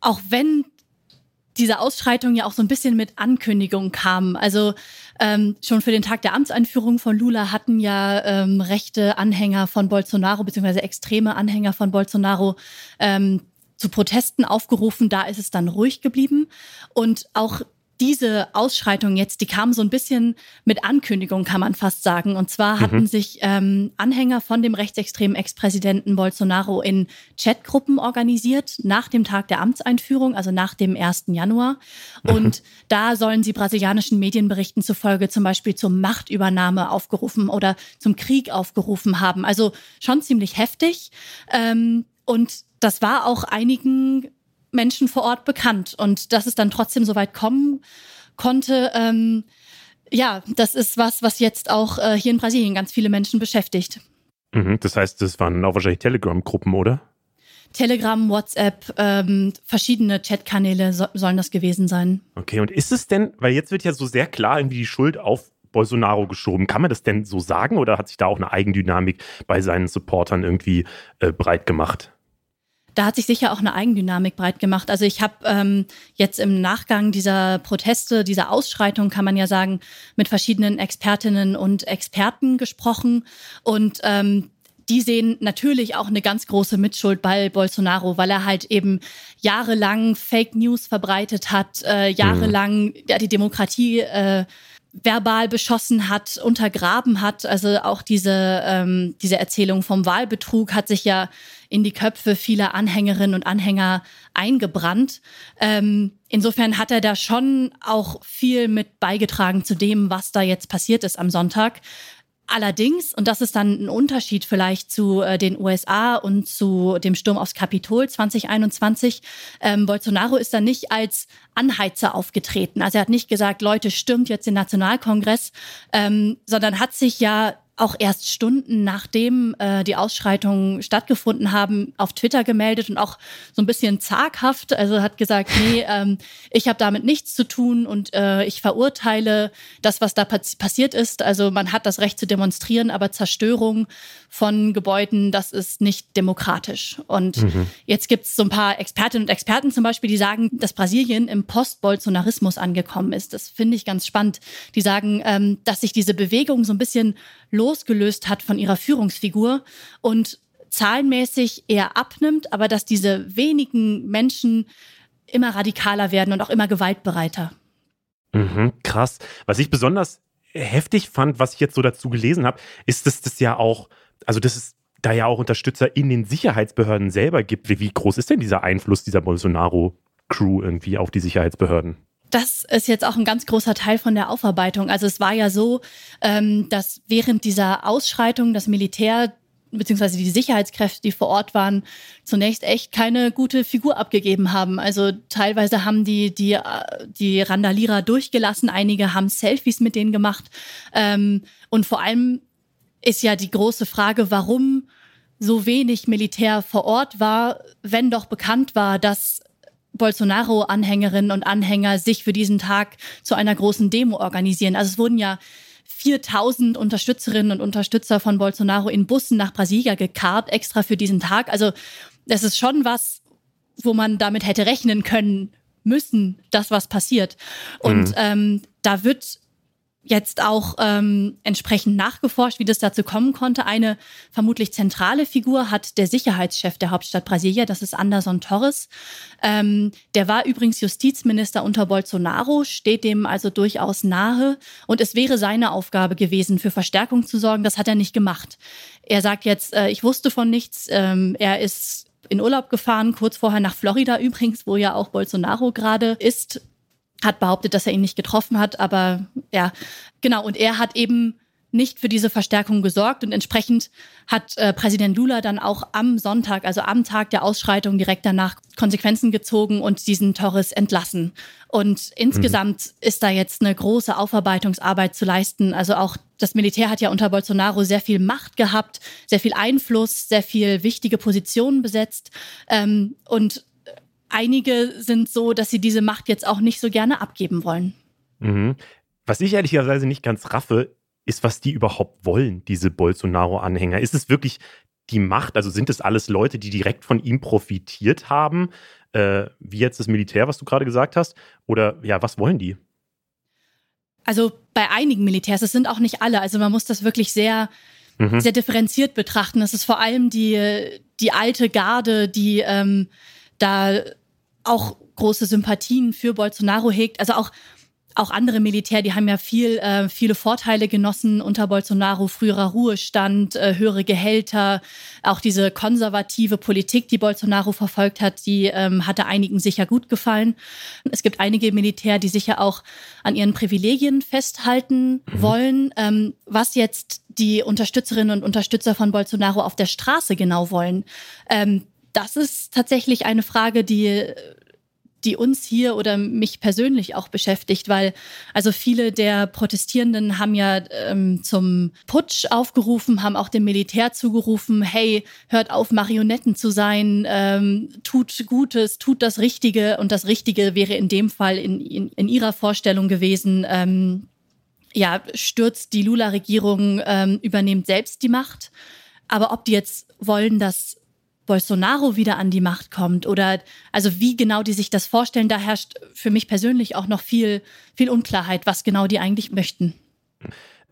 auch wenn diese Ausschreitung ja auch so ein bisschen mit Ankündigung kam. Also ähm, schon für den Tag der Amtseinführung von Lula hatten ja ähm, rechte Anhänger von Bolsonaro beziehungsweise extreme Anhänger von Bolsonaro ähm, zu Protesten aufgerufen, da ist es dann ruhig geblieben. Und auch diese Ausschreitung jetzt, die kam so ein bisschen mit Ankündigung, kann man fast sagen. Und zwar hatten mhm. sich ähm, Anhänger von dem rechtsextremen Ex-Präsidenten Bolsonaro in Chatgruppen organisiert nach dem Tag der Amtseinführung, also nach dem 1. Januar. Mhm. Und da sollen sie brasilianischen Medienberichten zufolge zum Beispiel zur Machtübernahme aufgerufen oder zum Krieg aufgerufen haben. Also schon ziemlich heftig. Ähm, und das war auch einigen Menschen vor Ort bekannt. Und dass es dann trotzdem so weit kommen konnte, ähm, ja, das ist was, was jetzt auch äh, hier in Brasilien ganz viele Menschen beschäftigt. Mhm, das heißt, das waren auch wahrscheinlich Telegram-Gruppen, oder? Telegram, WhatsApp, ähm, verschiedene Chatkanäle so, sollen das gewesen sein. Okay, und ist es denn, weil jetzt wird ja so sehr klar irgendwie die Schuld auf Bolsonaro geschoben. Kann man das denn so sagen oder hat sich da auch eine Eigendynamik bei seinen Supportern irgendwie äh, breit gemacht? Da hat sich sicher auch eine Eigendynamik breit gemacht. Also ich habe ähm, jetzt im Nachgang dieser Proteste, dieser Ausschreitung, kann man ja sagen, mit verschiedenen Expertinnen und Experten gesprochen und ähm, die sehen natürlich auch eine ganz große Mitschuld bei Bolsonaro, weil er halt eben jahrelang Fake News verbreitet hat, äh, jahrelang ja, die Demokratie äh, verbal beschossen hat, untergraben hat. Also auch diese, ähm, diese Erzählung vom Wahlbetrug hat sich ja in die Köpfe vieler Anhängerinnen und Anhänger eingebrannt. Ähm, insofern hat er da schon auch viel mit beigetragen zu dem, was da jetzt passiert ist am Sonntag. Allerdings, und das ist dann ein Unterschied vielleicht zu äh, den USA und zu dem Sturm aufs Kapitol 2021, ähm, Bolsonaro ist da nicht als Anheizer aufgetreten. Also er hat nicht gesagt, Leute, stürmt jetzt den Nationalkongress, ähm, sondern hat sich ja auch erst Stunden nachdem äh, die Ausschreitungen stattgefunden haben, auf Twitter gemeldet und auch so ein bisschen zaghaft. Also hat gesagt, nee, ähm, ich habe damit nichts zu tun und äh, ich verurteile das, was da passiert ist. Also man hat das Recht zu demonstrieren, aber Zerstörung von Gebäuden, das ist nicht demokratisch. Und mhm. jetzt gibt es so ein paar Expertinnen und Experten zum Beispiel, die sagen, dass Brasilien im Post-Bolsonarismus angekommen ist. Das finde ich ganz spannend. Die sagen, ähm, dass sich diese Bewegung so ein bisschen losgelöst hat von ihrer Führungsfigur und zahlenmäßig eher abnimmt, aber dass diese wenigen Menschen immer radikaler werden und auch immer gewaltbereiter. Mhm, krass. Was ich besonders heftig fand, was ich jetzt so dazu gelesen habe, ist, dass das ja auch, also dass es da ja auch Unterstützer in den Sicherheitsbehörden selber gibt. Wie groß ist denn dieser Einfluss dieser Bolsonaro-Crew irgendwie auf die Sicherheitsbehörden? Das ist jetzt auch ein ganz großer Teil von der Aufarbeitung. Also es war ja so, ähm, dass während dieser Ausschreitung das Militär beziehungsweise die Sicherheitskräfte, die vor Ort waren, zunächst echt keine gute Figur abgegeben haben. Also teilweise haben die die, die Randalierer durchgelassen, einige haben Selfies mit denen gemacht. Ähm, und vor allem ist ja die große Frage, warum so wenig Militär vor Ort war, wenn doch bekannt war, dass Bolsonaro-Anhängerinnen und Anhänger sich für diesen Tag zu einer großen Demo organisieren. Also es wurden ja 4000 Unterstützerinnen und Unterstützer von Bolsonaro in Bussen nach Brasilia gekarrt, extra für diesen Tag. Also das ist schon was, wo man damit hätte rechnen können müssen, dass was passiert. Und mhm. ähm, da wird jetzt auch ähm, entsprechend nachgeforscht, wie das dazu kommen konnte. Eine vermutlich zentrale Figur hat der Sicherheitschef der Hauptstadt Brasilia, das ist Anderson Torres. Ähm, der war übrigens Justizminister unter Bolsonaro, steht dem also durchaus nahe. Und es wäre seine Aufgabe gewesen, für Verstärkung zu sorgen. Das hat er nicht gemacht. Er sagt jetzt, äh, ich wusste von nichts. Ähm, er ist in Urlaub gefahren, kurz vorher nach Florida übrigens, wo ja auch Bolsonaro gerade ist hat behauptet, dass er ihn nicht getroffen hat, aber ja, genau. Und er hat eben nicht für diese Verstärkung gesorgt und entsprechend hat äh, Präsident Lula dann auch am Sonntag, also am Tag der Ausschreitung direkt danach Konsequenzen gezogen und diesen Torres entlassen. Und insgesamt mhm. ist da jetzt eine große Aufarbeitungsarbeit zu leisten. Also auch das Militär hat ja unter Bolsonaro sehr viel Macht gehabt, sehr viel Einfluss, sehr viel wichtige Positionen besetzt ähm, und einige sind so, dass sie diese Macht jetzt auch nicht so gerne abgeben wollen. Mhm. Was ich ehrlicherweise nicht ganz raffe, ist, was die überhaupt wollen, diese Bolsonaro-Anhänger. Ist es wirklich die Macht? Also sind es alles Leute, die direkt von ihm profitiert haben, äh, wie jetzt das Militär, was du gerade gesagt hast? Oder ja, was wollen die? Also bei einigen Militärs, es sind auch nicht alle. Also man muss das wirklich sehr, mhm. sehr differenziert betrachten. Das ist vor allem die, die alte Garde, die ähm, da auch große Sympathien für Bolsonaro hegt. Also auch auch andere Militär, die haben ja viel, äh, viele Vorteile genossen unter Bolsonaro, früherer Ruhestand, äh, höhere Gehälter, auch diese konservative Politik, die Bolsonaro verfolgt hat, die ähm, hatte einigen sicher gut gefallen. Es gibt einige Militär, die sicher auch an ihren Privilegien festhalten mhm. wollen. Ähm, was jetzt die Unterstützerinnen und Unterstützer von Bolsonaro auf der Straße genau wollen, ähm, das ist tatsächlich eine Frage, die die uns hier oder mich persönlich auch beschäftigt, weil also viele der Protestierenden haben ja ähm, zum Putsch aufgerufen, haben auch dem Militär zugerufen, hey, hört auf, Marionetten zu sein, ähm, tut Gutes, tut das Richtige und das Richtige wäre in dem Fall in, in, in ihrer Vorstellung gewesen, ähm, ja, stürzt die Lula-Regierung, ähm, übernimmt selbst die Macht. Aber ob die jetzt wollen, dass Bolsonaro wieder an die Macht kommt oder also wie genau die sich das vorstellen, da herrscht für mich persönlich auch noch viel, viel Unklarheit, was genau die eigentlich möchten.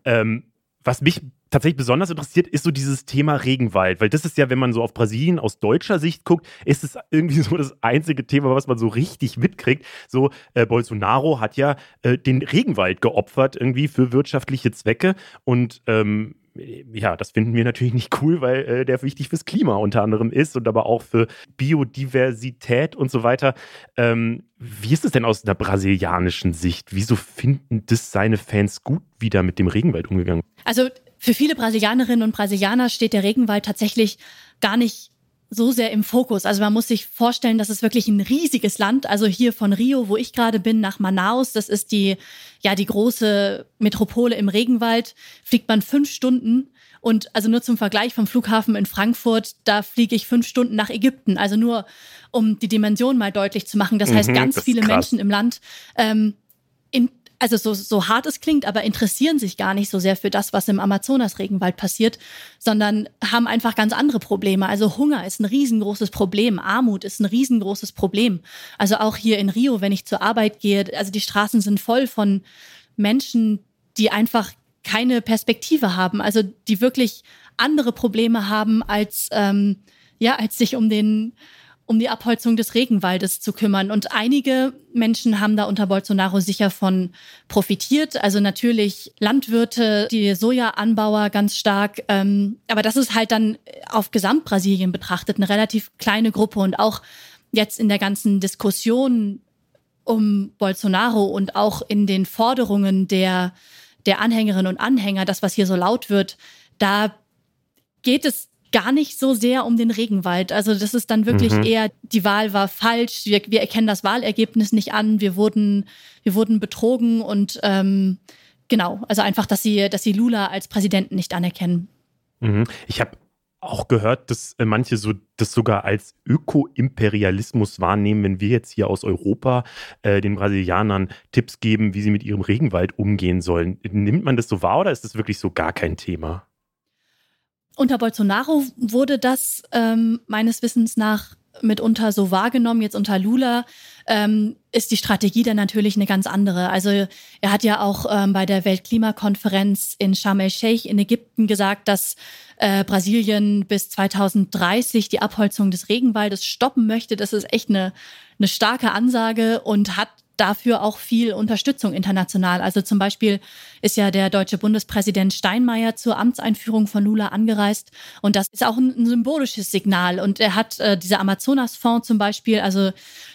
Ähm, was mich tatsächlich besonders interessiert, ist so dieses Thema Regenwald, weil das ist ja, wenn man so auf Brasilien aus deutscher Sicht guckt, ist es irgendwie so das einzige Thema, was man so richtig mitkriegt. So, äh, Bolsonaro hat ja äh, den Regenwald geopfert irgendwie für wirtschaftliche Zwecke und ähm, ja, das finden wir natürlich nicht cool, weil äh, der wichtig fürs Klima unter anderem ist und aber auch für Biodiversität und so weiter. Ähm, wie ist es denn aus einer brasilianischen Sicht? Wieso finden das seine Fans gut, wie da mit dem Regenwald umgegangen? Also für viele Brasilianerinnen und Brasilianer steht der Regenwald tatsächlich gar nicht so sehr im Fokus. Also man muss sich vorstellen, das ist wirklich ein riesiges Land. Also hier von Rio, wo ich gerade bin, nach Manaus, das ist die, ja, die große Metropole im Regenwald, fliegt man fünf Stunden. Und also nur zum Vergleich vom Flughafen in Frankfurt, da fliege ich fünf Stunden nach Ägypten. Also nur, um die Dimension mal deutlich zu machen. Das heißt, mhm, ganz viele Menschen im Land ähm, in also so, so hart es klingt, aber interessieren sich gar nicht so sehr für das, was im Amazonas-Regenwald passiert, sondern haben einfach ganz andere Probleme. Also Hunger ist ein riesengroßes Problem, Armut ist ein riesengroßes Problem. Also auch hier in Rio, wenn ich zur Arbeit gehe, also die Straßen sind voll von Menschen, die einfach keine Perspektive haben, also die wirklich andere Probleme haben, als, ähm, ja, als sich um den um die Abholzung des Regenwaldes zu kümmern. Und einige Menschen haben da unter Bolsonaro sicher von profitiert. Also natürlich Landwirte, die Sojaanbauer ganz stark. Ähm, aber das ist halt dann auf Gesamtbrasilien betrachtet eine relativ kleine Gruppe. Und auch jetzt in der ganzen Diskussion um Bolsonaro und auch in den Forderungen der, der Anhängerinnen und Anhänger, das, was hier so laut wird, da geht es gar nicht so sehr um den Regenwald. Also das ist dann wirklich mhm. eher, die Wahl war falsch, wir, wir, erkennen das Wahlergebnis nicht an, wir wurden, wir wurden betrogen und ähm, genau, also einfach, dass sie, dass sie Lula als Präsidenten nicht anerkennen. Mhm. Ich habe auch gehört, dass äh, manche so das sogar als Öko-Imperialismus wahrnehmen, wenn wir jetzt hier aus Europa äh, den Brasilianern Tipps geben, wie sie mit ihrem Regenwald umgehen sollen. Nimmt man das so wahr oder ist das wirklich so gar kein Thema? Unter Bolsonaro wurde das ähm, meines Wissens nach mitunter so wahrgenommen. Jetzt unter Lula ähm, ist die Strategie dann natürlich eine ganz andere. Also er hat ja auch ähm, bei der Weltklimakonferenz in Sharm el-Sheikh in Ägypten gesagt, dass äh, Brasilien bis 2030 die Abholzung des Regenwaldes stoppen möchte. Das ist echt eine, eine starke Ansage und hat dafür auch viel Unterstützung international. Also zum Beispiel ist ja der deutsche Bundespräsident Steinmeier zur Amtseinführung von Lula angereist und das ist auch ein, symbolisches Signal. Und er hat äh, dieser Amazonas-Fonds zum Beispiel, also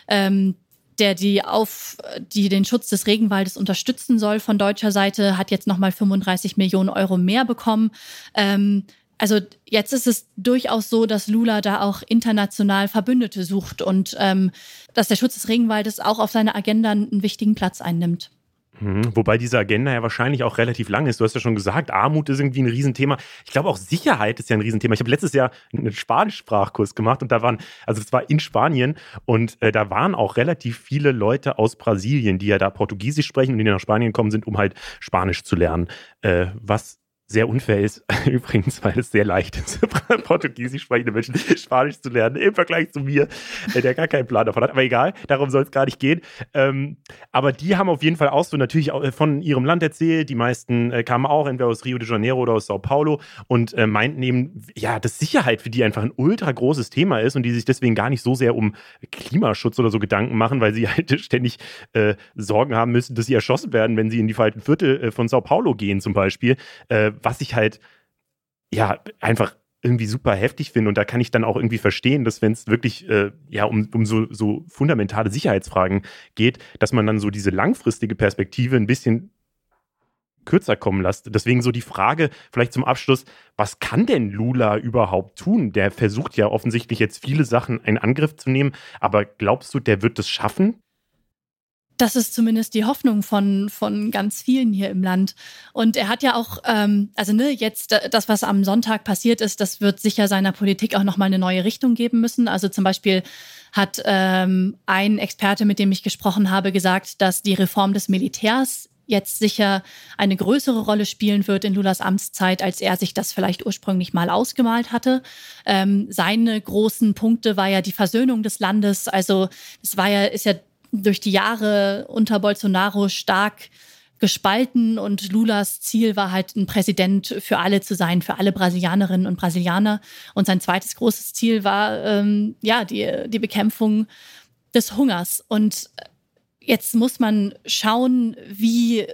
ähm, der die auf die den Schutz des Regenwaldes unterstützen soll von deutscher Seite, hat jetzt nochmal 35 Millionen Euro mehr bekommen. Ähm, also jetzt ist es durchaus so, dass Lula da auch international Verbündete sucht und ähm, dass der Schutz des Regenwaldes auch auf seiner Agenda einen wichtigen Platz einnimmt. Mhm. Wobei diese Agenda ja wahrscheinlich auch relativ lang ist. Du hast ja schon gesagt, Armut ist irgendwie ein Riesenthema. Ich glaube auch Sicherheit ist ja ein Riesenthema. Ich habe letztes Jahr einen Spanischsprachkurs gemacht und da waren, also es war in Spanien und äh, da waren auch relativ viele Leute aus Brasilien, die ja da Portugiesisch sprechen und die nach Spanien kommen sind, um halt Spanisch zu lernen. Äh, was sehr unfair ist, übrigens, weil es sehr leicht ist, Portugiesisch sprechende Menschen Spanisch zu lernen, im Vergleich zu mir, äh, der gar keinen Plan davon hat. Aber egal, darum soll es gar nicht gehen. Ähm, aber die haben auf jeden Fall auch so natürlich auch von ihrem Land erzählt. Die meisten äh, kamen auch entweder aus Rio de Janeiro oder aus Sao Paulo und äh, meinten eben, ja, dass Sicherheit für die einfach ein ultra großes Thema ist und die sich deswegen gar nicht so sehr um Klimaschutz oder so Gedanken machen, weil sie halt ständig äh, Sorgen haben müssen, dass sie erschossen werden, wenn sie in die falschen Viertel äh, von Sao Paulo gehen zum Beispiel äh, was ich halt, ja, einfach irgendwie super heftig finde. Und da kann ich dann auch irgendwie verstehen, dass wenn es wirklich äh, ja, um, um so, so fundamentale Sicherheitsfragen geht, dass man dann so diese langfristige Perspektive ein bisschen kürzer kommen lässt. Deswegen so die Frage vielleicht zum Abschluss, was kann denn Lula überhaupt tun? Der versucht ja offensichtlich jetzt viele Sachen in Angriff zu nehmen, aber glaubst du, der wird es schaffen? Das ist zumindest die Hoffnung von, von ganz vielen hier im Land. Und er hat ja auch, ähm, also ne, jetzt äh, das, was am Sonntag passiert ist, das wird sicher seiner Politik auch nochmal eine neue Richtung geben müssen. Also zum Beispiel hat ähm, ein Experte, mit dem ich gesprochen habe, gesagt, dass die Reform des Militärs jetzt sicher eine größere Rolle spielen wird in Lulas Amtszeit, als er sich das vielleicht ursprünglich mal ausgemalt hatte. Ähm, seine großen Punkte war ja die Versöhnung des Landes. Also es war ja, ist ja durch die Jahre unter Bolsonaro stark gespalten und Lulas Ziel war halt, ein Präsident für alle zu sein, für alle Brasilianerinnen und Brasilianer. Und sein zweites großes Ziel war ähm, ja die, die Bekämpfung des Hungers. Und jetzt muss man schauen, wie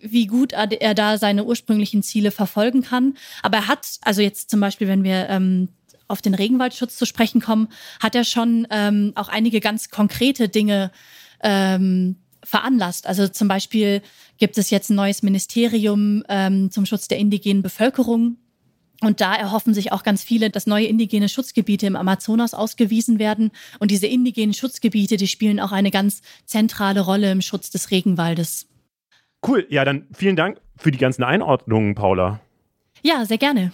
wie gut er da seine ursprünglichen Ziele verfolgen kann. Aber er hat, also jetzt zum Beispiel, wenn wir ähm, auf den Regenwaldschutz zu sprechen kommen, hat er schon ähm, auch einige ganz konkrete Dinge ähm, veranlasst. Also zum Beispiel gibt es jetzt ein neues Ministerium ähm, zum Schutz der indigenen Bevölkerung. Und da erhoffen sich auch ganz viele, dass neue indigene Schutzgebiete im Amazonas ausgewiesen werden. Und diese indigenen Schutzgebiete, die spielen auch eine ganz zentrale Rolle im Schutz des Regenwaldes. Cool, ja, dann vielen Dank für die ganzen Einordnungen, Paula. Ja, sehr gerne.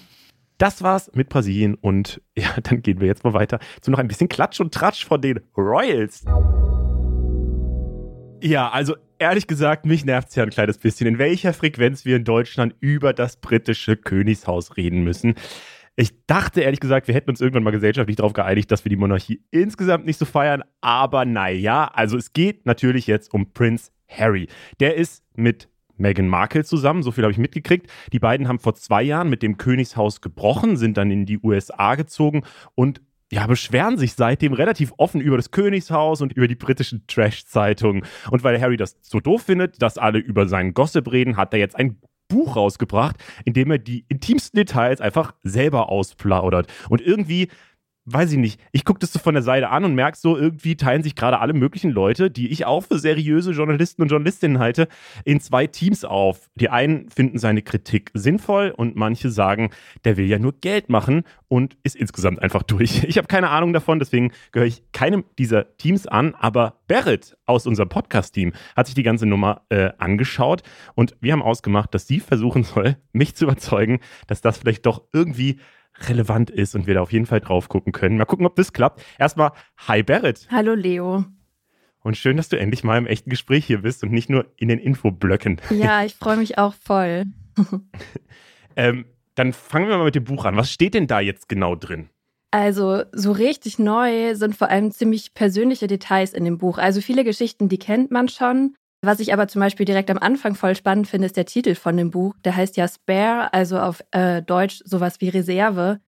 Das war's mit Brasilien und ja, dann gehen wir jetzt mal weiter zu noch ein bisschen Klatsch und Tratsch von den Royals. Ja, also ehrlich gesagt, mich nervt es ja ein kleines bisschen, in welcher Frequenz wir in Deutschland über das britische Königshaus reden müssen. Ich dachte ehrlich gesagt, wir hätten uns irgendwann mal gesellschaftlich darauf geeinigt, dass wir die Monarchie insgesamt nicht so feiern. Aber naja, also es geht natürlich jetzt um Prince Harry. Der ist mit Meghan Markle zusammen, so viel habe ich mitgekriegt. Die beiden haben vor zwei Jahren mit dem Königshaus gebrochen, sind dann in die USA gezogen und ja, beschweren sich seitdem relativ offen über das Königshaus und über die britischen Trash-Zeitungen. Und weil Harry das so doof findet, dass alle über seinen Gossip reden, hat er jetzt ein Buch rausgebracht, in dem er die intimsten Details einfach selber ausplaudert. Und irgendwie weiß ich nicht, ich gucke das so von der Seite an und merke so, irgendwie teilen sich gerade alle möglichen Leute, die ich auch für seriöse Journalisten und Journalistinnen halte, in zwei Teams auf. Die einen finden seine Kritik sinnvoll und manche sagen, der will ja nur Geld machen und ist insgesamt einfach durch. Ich habe keine Ahnung davon, deswegen gehöre ich keinem dieser Teams an, aber Barrett aus unserem Podcast-Team hat sich die ganze Nummer äh, angeschaut und wir haben ausgemacht, dass sie versuchen soll, mich zu überzeugen, dass das vielleicht doch irgendwie relevant ist und wir da auf jeden Fall drauf gucken können. Mal gucken, ob das klappt. Erstmal, hi Barrett. Hallo Leo. Und schön, dass du endlich mal im echten Gespräch hier bist und nicht nur in den Infoblöcken. Ja, ich freue mich auch voll. ähm, dann fangen wir mal mit dem Buch an. Was steht denn da jetzt genau drin? Also so richtig neu sind vor allem ziemlich persönliche Details in dem Buch. Also viele Geschichten, die kennt man schon, was ich aber zum Beispiel direkt am Anfang voll spannend finde, ist der Titel von dem Buch. Der heißt ja Spare, also auf äh, Deutsch sowas wie Reserve.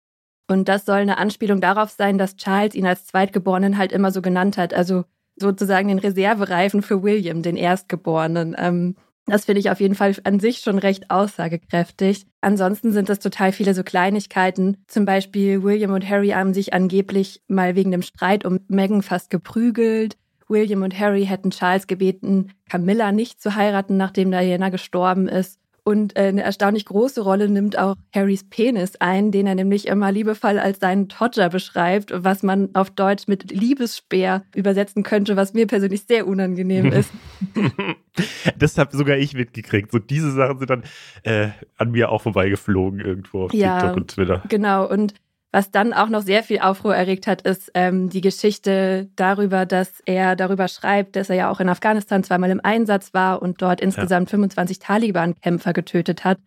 Und das soll eine Anspielung darauf sein, dass Charles ihn als Zweitgeborenen halt immer so genannt hat. Also sozusagen den Reservereifen für William, den Erstgeborenen. Ähm, das finde ich auf jeden Fall an sich schon recht aussagekräftig. Ansonsten sind es total viele so Kleinigkeiten. Zum Beispiel William und Harry haben sich angeblich mal wegen dem Streit um Meghan fast geprügelt. William und Harry hätten Charles gebeten, Camilla nicht zu heiraten, nachdem Diana gestorben ist. Und äh, eine erstaunlich große Rolle nimmt auch Harrys Penis ein, den er nämlich immer liebevoll als seinen Todger beschreibt, was man auf Deutsch mit Liebesspeer übersetzen könnte, was mir persönlich sehr unangenehm ist. das habe sogar ich mitgekriegt. So diese Sachen sind dann äh, an mir auch vorbeigeflogen irgendwo auf ja, TikTok und Twitter. Genau. Und was dann auch noch sehr viel Aufruhr erregt hat, ist ähm, die Geschichte darüber, dass er darüber schreibt, dass er ja auch in Afghanistan zweimal im Einsatz war und dort insgesamt ja. 25 Taliban-Kämpfer getötet hat.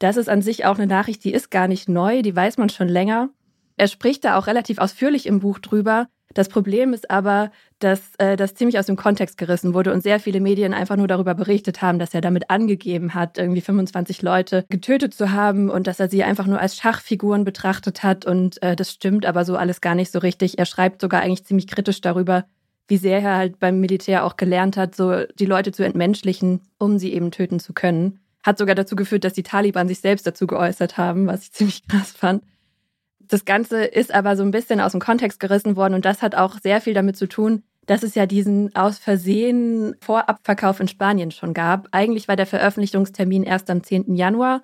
Das ist an sich auch eine Nachricht, die ist gar nicht neu, die weiß man schon länger. Er spricht da auch relativ ausführlich im Buch drüber. Das Problem ist aber, dass äh, das ziemlich aus dem Kontext gerissen wurde und sehr viele Medien einfach nur darüber berichtet haben, dass er damit angegeben hat, irgendwie 25 Leute getötet zu haben und dass er sie einfach nur als Schachfiguren betrachtet hat. Und äh, das stimmt aber so alles gar nicht so richtig. Er schreibt sogar eigentlich ziemlich kritisch darüber, wie sehr er halt beim Militär auch gelernt hat, so die Leute zu entmenschlichen, um sie eben töten zu können. Hat sogar dazu geführt, dass die Taliban sich selbst dazu geäußert haben, was ich ziemlich krass fand. Das Ganze ist aber so ein bisschen aus dem Kontext gerissen worden und das hat auch sehr viel damit zu tun, dass es ja diesen aus Versehen Vorabverkauf in Spanien schon gab. Eigentlich war der Veröffentlichungstermin erst am 10. Januar.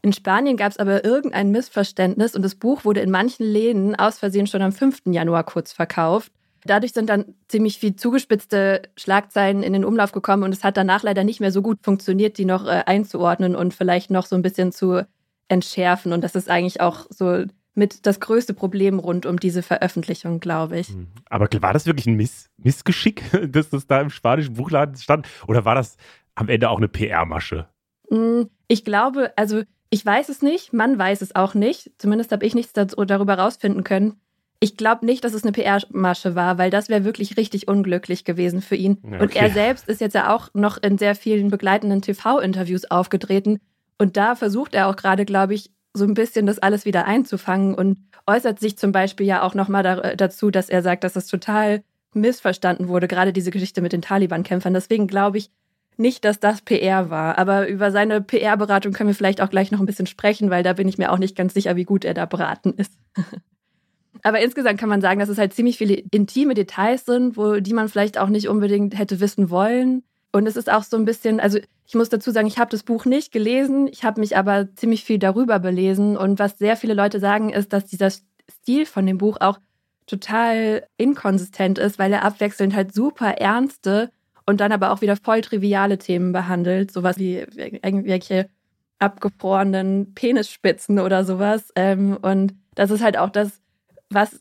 In Spanien gab es aber irgendein Missverständnis und das Buch wurde in manchen Läden aus Versehen schon am 5. Januar kurz verkauft. Dadurch sind dann ziemlich viel zugespitzte Schlagzeilen in den Umlauf gekommen und es hat danach leider nicht mehr so gut funktioniert, die noch äh, einzuordnen und vielleicht noch so ein bisschen zu entschärfen. Und das ist eigentlich auch so mit das größte Problem rund um diese Veröffentlichung, glaube ich. Mhm. Aber war das wirklich ein Miss Missgeschick, dass das da im spanischen Buchladen stand? Oder war das am Ende auch eine PR-Masche? Mm, ich glaube, also ich weiß es nicht, man weiß es auch nicht. Zumindest habe ich nichts darüber rausfinden können. Ich glaube nicht, dass es eine PR-Masche war, weil das wäre wirklich richtig unglücklich gewesen für ihn. Okay. Und er selbst ist jetzt ja auch noch in sehr vielen begleitenden TV-Interviews aufgetreten. Und da versucht er auch gerade, glaube ich, so ein bisschen das alles wieder einzufangen und äußert sich zum Beispiel ja auch nochmal da, äh, dazu, dass er sagt, dass das total missverstanden wurde, gerade diese Geschichte mit den Taliban-Kämpfern. Deswegen glaube ich nicht, dass das PR war. Aber über seine PR-Beratung können wir vielleicht auch gleich noch ein bisschen sprechen, weil da bin ich mir auch nicht ganz sicher, wie gut er da beraten ist. Aber insgesamt kann man sagen, dass es halt ziemlich viele intime Details sind, wo die man vielleicht auch nicht unbedingt hätte wissen wollen. Und es ist auch so ein bisschen, also ich muss dazu sagen, ich habe das Buch nicht gelesen, ich habe mich aber ziemlich viel darüber belesen. Und was sehr viele Leute sagen, ist, dass dieser Stil von dem Buch auch total inkonsistent ist, weil er abwechselnd halt super ernste und dann aber auch wieder voll triviale Themen behandelt, sowas wie irgendwelche abgefrorenen Penisspitzen oder sowas. Ähm, und das ist halt auch das, was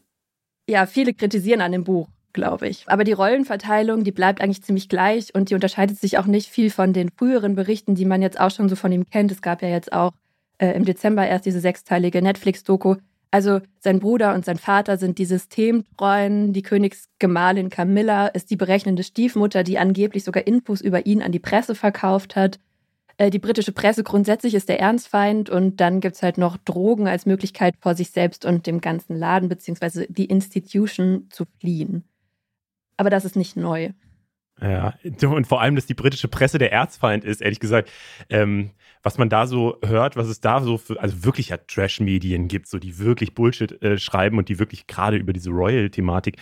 ja viele kritisieren an dem Buch glaube ich. Aber die Rollenverteilung, die bleibt eigentlich ziemlich gleich und die unterscheidet sich auch nicht viel von den früheren Berichten, die man jetzt auch schon so von ihm kennt. Es gab ja jetzt auch äh, im Dezember erst diese sechsteilige Netflix-Doku. Also sein Bruder und sein Vater sind die Systemtreuen, die Königsgemahlin Camilla ist die berechnende Stiefmutter, die angeblich sogar Infos über ihn an die Presse verkauft hat. Äh, die britische Presse grundsätzlich ist der Ernstfeind und dann gibt es halt noch Drogen als Möglichkeit, vor sich selbst und dem ganzen Laden bzw. die Institution zu fliehen aber das ist nicht neu. Ja, und vor allem, dass die britische Presse der Erzfeind ist, ehrlich gesagt. Ähm, was man da so hört, was es da so für, also wirklich ja Trash-Medien gibt, so die wirklich Bullshit äh, schreiben und die wirklich gerade über diese Royal-Thematik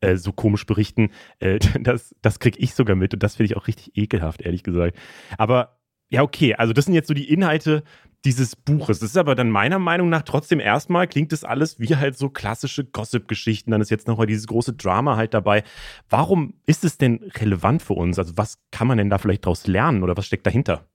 äh, so komisch berichten, äh, das, das kriege ich sogar mit und das finde ich auch richtig ekelhaft, ehrlich gesagt. Aber ja, okay, also das sind jetzt so die Inhalte dieses Buches. Das ist aber dann meiner Meinung nach trotzdem erstmal klingt das alles wie halt so klassische Gossip-Geschichten. Dann ist jetzt nochmal dieses große Drama halt dabei. Warum ist es denn relevant für uns? Also was kann man denn da vielleicht daraus lernen oder was steckt dahinter?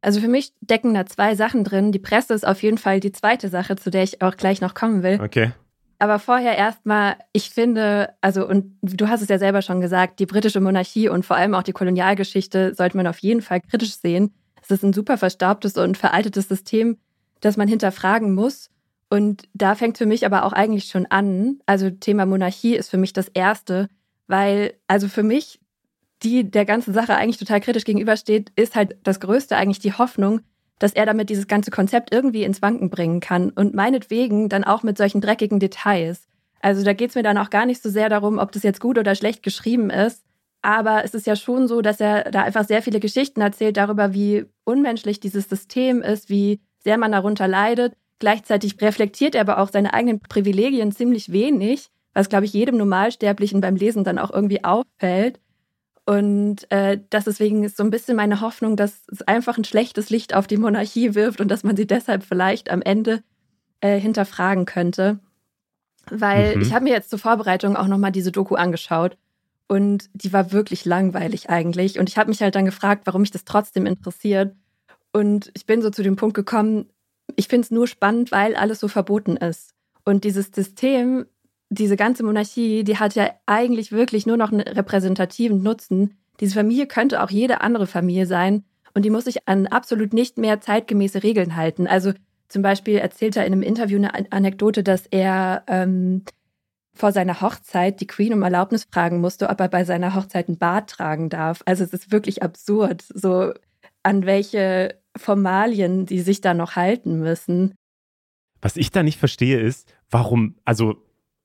Also für mich decken da zwei Sachen drin. Die Presse ist auf jeden Fall die zweite Sache, zu der ich auch gleich noch kommen will. Okay. Aber vorher erstmal, ich finde, also, und du hast es ja selber schon gesagt, die britische Monarchie und vor allem auch die Kolonialgeschichte sollte man auf jeden Fall kritisch sehen. Es ist ein super verstaubtes und veraltetes System, das man hinterfragen muss. Und da fängt für mich aber auch eigentlich schon an. Also Thema Monarchie ist für mich das Erste, weil also für mich, die der ganzen Sache eigentlich total kritisch gegenübersteht, ist halt das Größte eigentlich die Hoffnung, dass er damit dieses ganze Konzept irgendwie ins Wanken bringen kann und meinetwegen dann auch mit solchen dreckigen Details. Also da geht es mir dann auch gar nicht so sehr darum, ob das jetzt gut oder schlecht geschrieben ist, aber es ist ja schon so, dass er da einfach sehr viele Geschichten erzählt darüber, wie unmenschlich dieses System ist, wie sehr man darunter leidet. Gleichzeitig reflektiert er aber auch seine eigenen Privilegien ziemlich wenig, was, glaube ich, jedem Normalsterblichen beim Lesen dann auch irgendwie auffällt. Und äh, das deswegen ist so ein bisschen meine Hoffnung, dass es einfach ein schlechtes Licht auf die Monarchie wirft und dass man sie deshalb vielleicht am Ende äh, hinterfragen könnte. Weil mhm. ich habe mir jetzt zur Vorbereitung auch nochmal diese Doku angeschaut und die war wirklich langweilig eigentlich. Und ich habe mich halt dann gefragt, warum mich das trotzdem interessiert. Und ich bin so zu dem Punkt gekommen, ich finde es nur spannend, weil alles so verboten ist. Und dieses System, diese ganze Monarchie, die hat ja eigentlich wirklich nur noch einen repräsentativen Nutzen. Diese Familie könnte auch jede andere Familie sein. und die muss sich an absolut nicht mehr zeitgemäße Regeln halten. Also zum Beispiel erzählt er in einem Interview eine Anekdote, dass er ähm, vor seiner Hochzeit die Queen um Erlaubnis fragen musste, ob er bei seiner Hochzeit ein Bart tragen darf. Also es ist wirklich absurd, so an welche Formalien die sich da noch halten müssen. Was ich da nicht verstehe ist, warum, also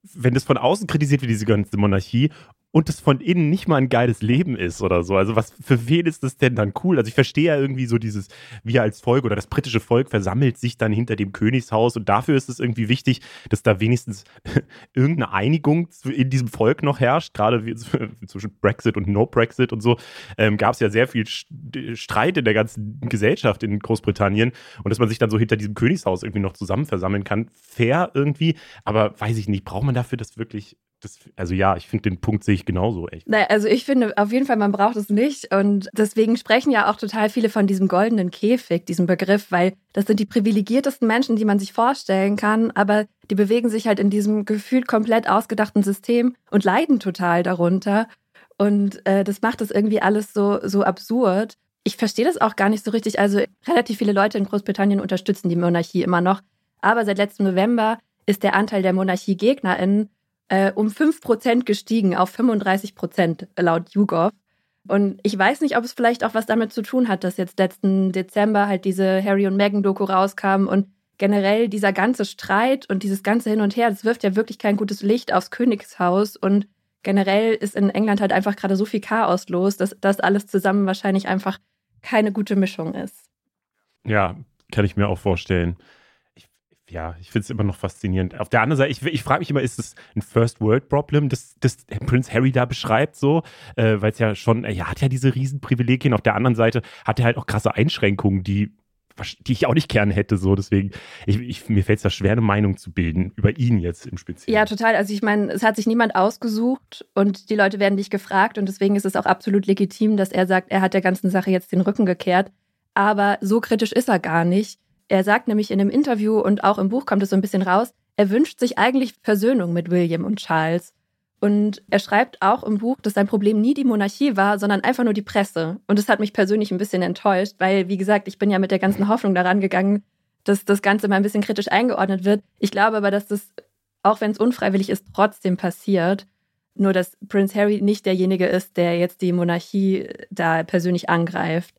wenn das von außen kritisiert wird, diese ganze Monarchie, und das von innen nicht mal ein geiles Leben ist oder so. Also was für wen ist das denn dann cool? Also ich verstehe ja irgendwie so dieses, wir als Volk oder das britische Volk versammelt sich dann hinter dem Königshaus und dafür ist es irgendwie wichtig, dass da wenigstens irgendeine Einigung in diesem Volk noch herrscht. Gerade zwischen Brexit und No-Brexit und so ähm, gab es ja sehr viel Streit in der ganzen Gesellschaft in Großbritannien und dass man sich dann so hinter diesem Königshaus irgendwie noch zusammen versammeln kann. Fair irgendwie, aber weiß ich nicht, braucht man dafür das wirklich das, also ja, ich finde den Punkt sehe ich genauso echt. Naja, also ich finde auf jeden Fall, man braucht es nicht. Und deswegen sprechen ja auch total viele von diesem goldenen Käfig, diesem Begriff, weil das sind die privilegiertesten Menschen, die man sich vorstellen kann, aber die bewegen sich halt in diesem gefühlt komplett ausgedachten System und leiden total darunter. Und äh, das macht es irgendwie alles so, so absurd. Ich verstehe das auch gar nicht so richtig. Also relativ viele Leute in Großbritannien unterstützen die Monarchie immer noch. Aber seit letztem November ist der Anteil der Monarchie-GegnerInnen äh, um 5% gestiegen auf 35% laut YouGov. Und ich weiß nicht, ob es vielleicht auch was damit zu tun hat, dass jetzt letzten Dezember halt diese Harry und Meghan Doku rauskam und generell dieser ganze Streit und dieses ganze Hin und Her, das wirft ja wirklich kein gutes Licht aufs Königshaus und generell ist in England halt einfach gerade so viel Chaos los, dass das alles zusammen wahrscheinlich einfach keine gute Mischung ist. Ja, kann ich mir auch vorstellen ja, ich finde es immer noch faszinierend. Auf der anderen Seite, ich, ich frage mich immer, ist es ein First-World-Problem, das, das Prince Harry da beschreibt, so? Äh, Weil es ja schon, er hat ja diese Riesenprivilegien. Auf der anderen Seite hat er halt auch krasse Einschränkungen, die, die ich auch nicht gern hätte, so. Deswegen, ich, ich, mir fällt es da schwer, eine Meinung zu bilden über ihn jetzt im Speziellen. Ja, total. Also ich meine, es hat sich niemand ausgesucht und die Leute werden nicht gefragt und deswegen ist es auch absolut legitim, dass er sagt, er hat der ganzen Sache jetzt den Rücken gekehrt. Aber so kritisch ist er gar nicht. Er sagt nämlich in einem Interview und auch im Buch kommt es so ein bisschen raus, er wünscht sich eigentlich Versöhnung mit William und Charles. Und er schreibt auch im Buch, dass sein Problem nie die Monarchie war, sondern einfach nur die Presse. Und das hat mich persönlich ein bisschen enttäuscht, weil, wie gesagt, ich bin ja mit der ganzen Hoffnung daran gegangen, dass das Ganze mal ein bisschen kritisch eingeordnet wird. Ich glaube aber, dass das, auch wenn es unfreiwillig ist, trotzdem passiert. Nur, dass Prince Harry nicht derjenige ist, der jetzt die Monarchie da persönlich angreift.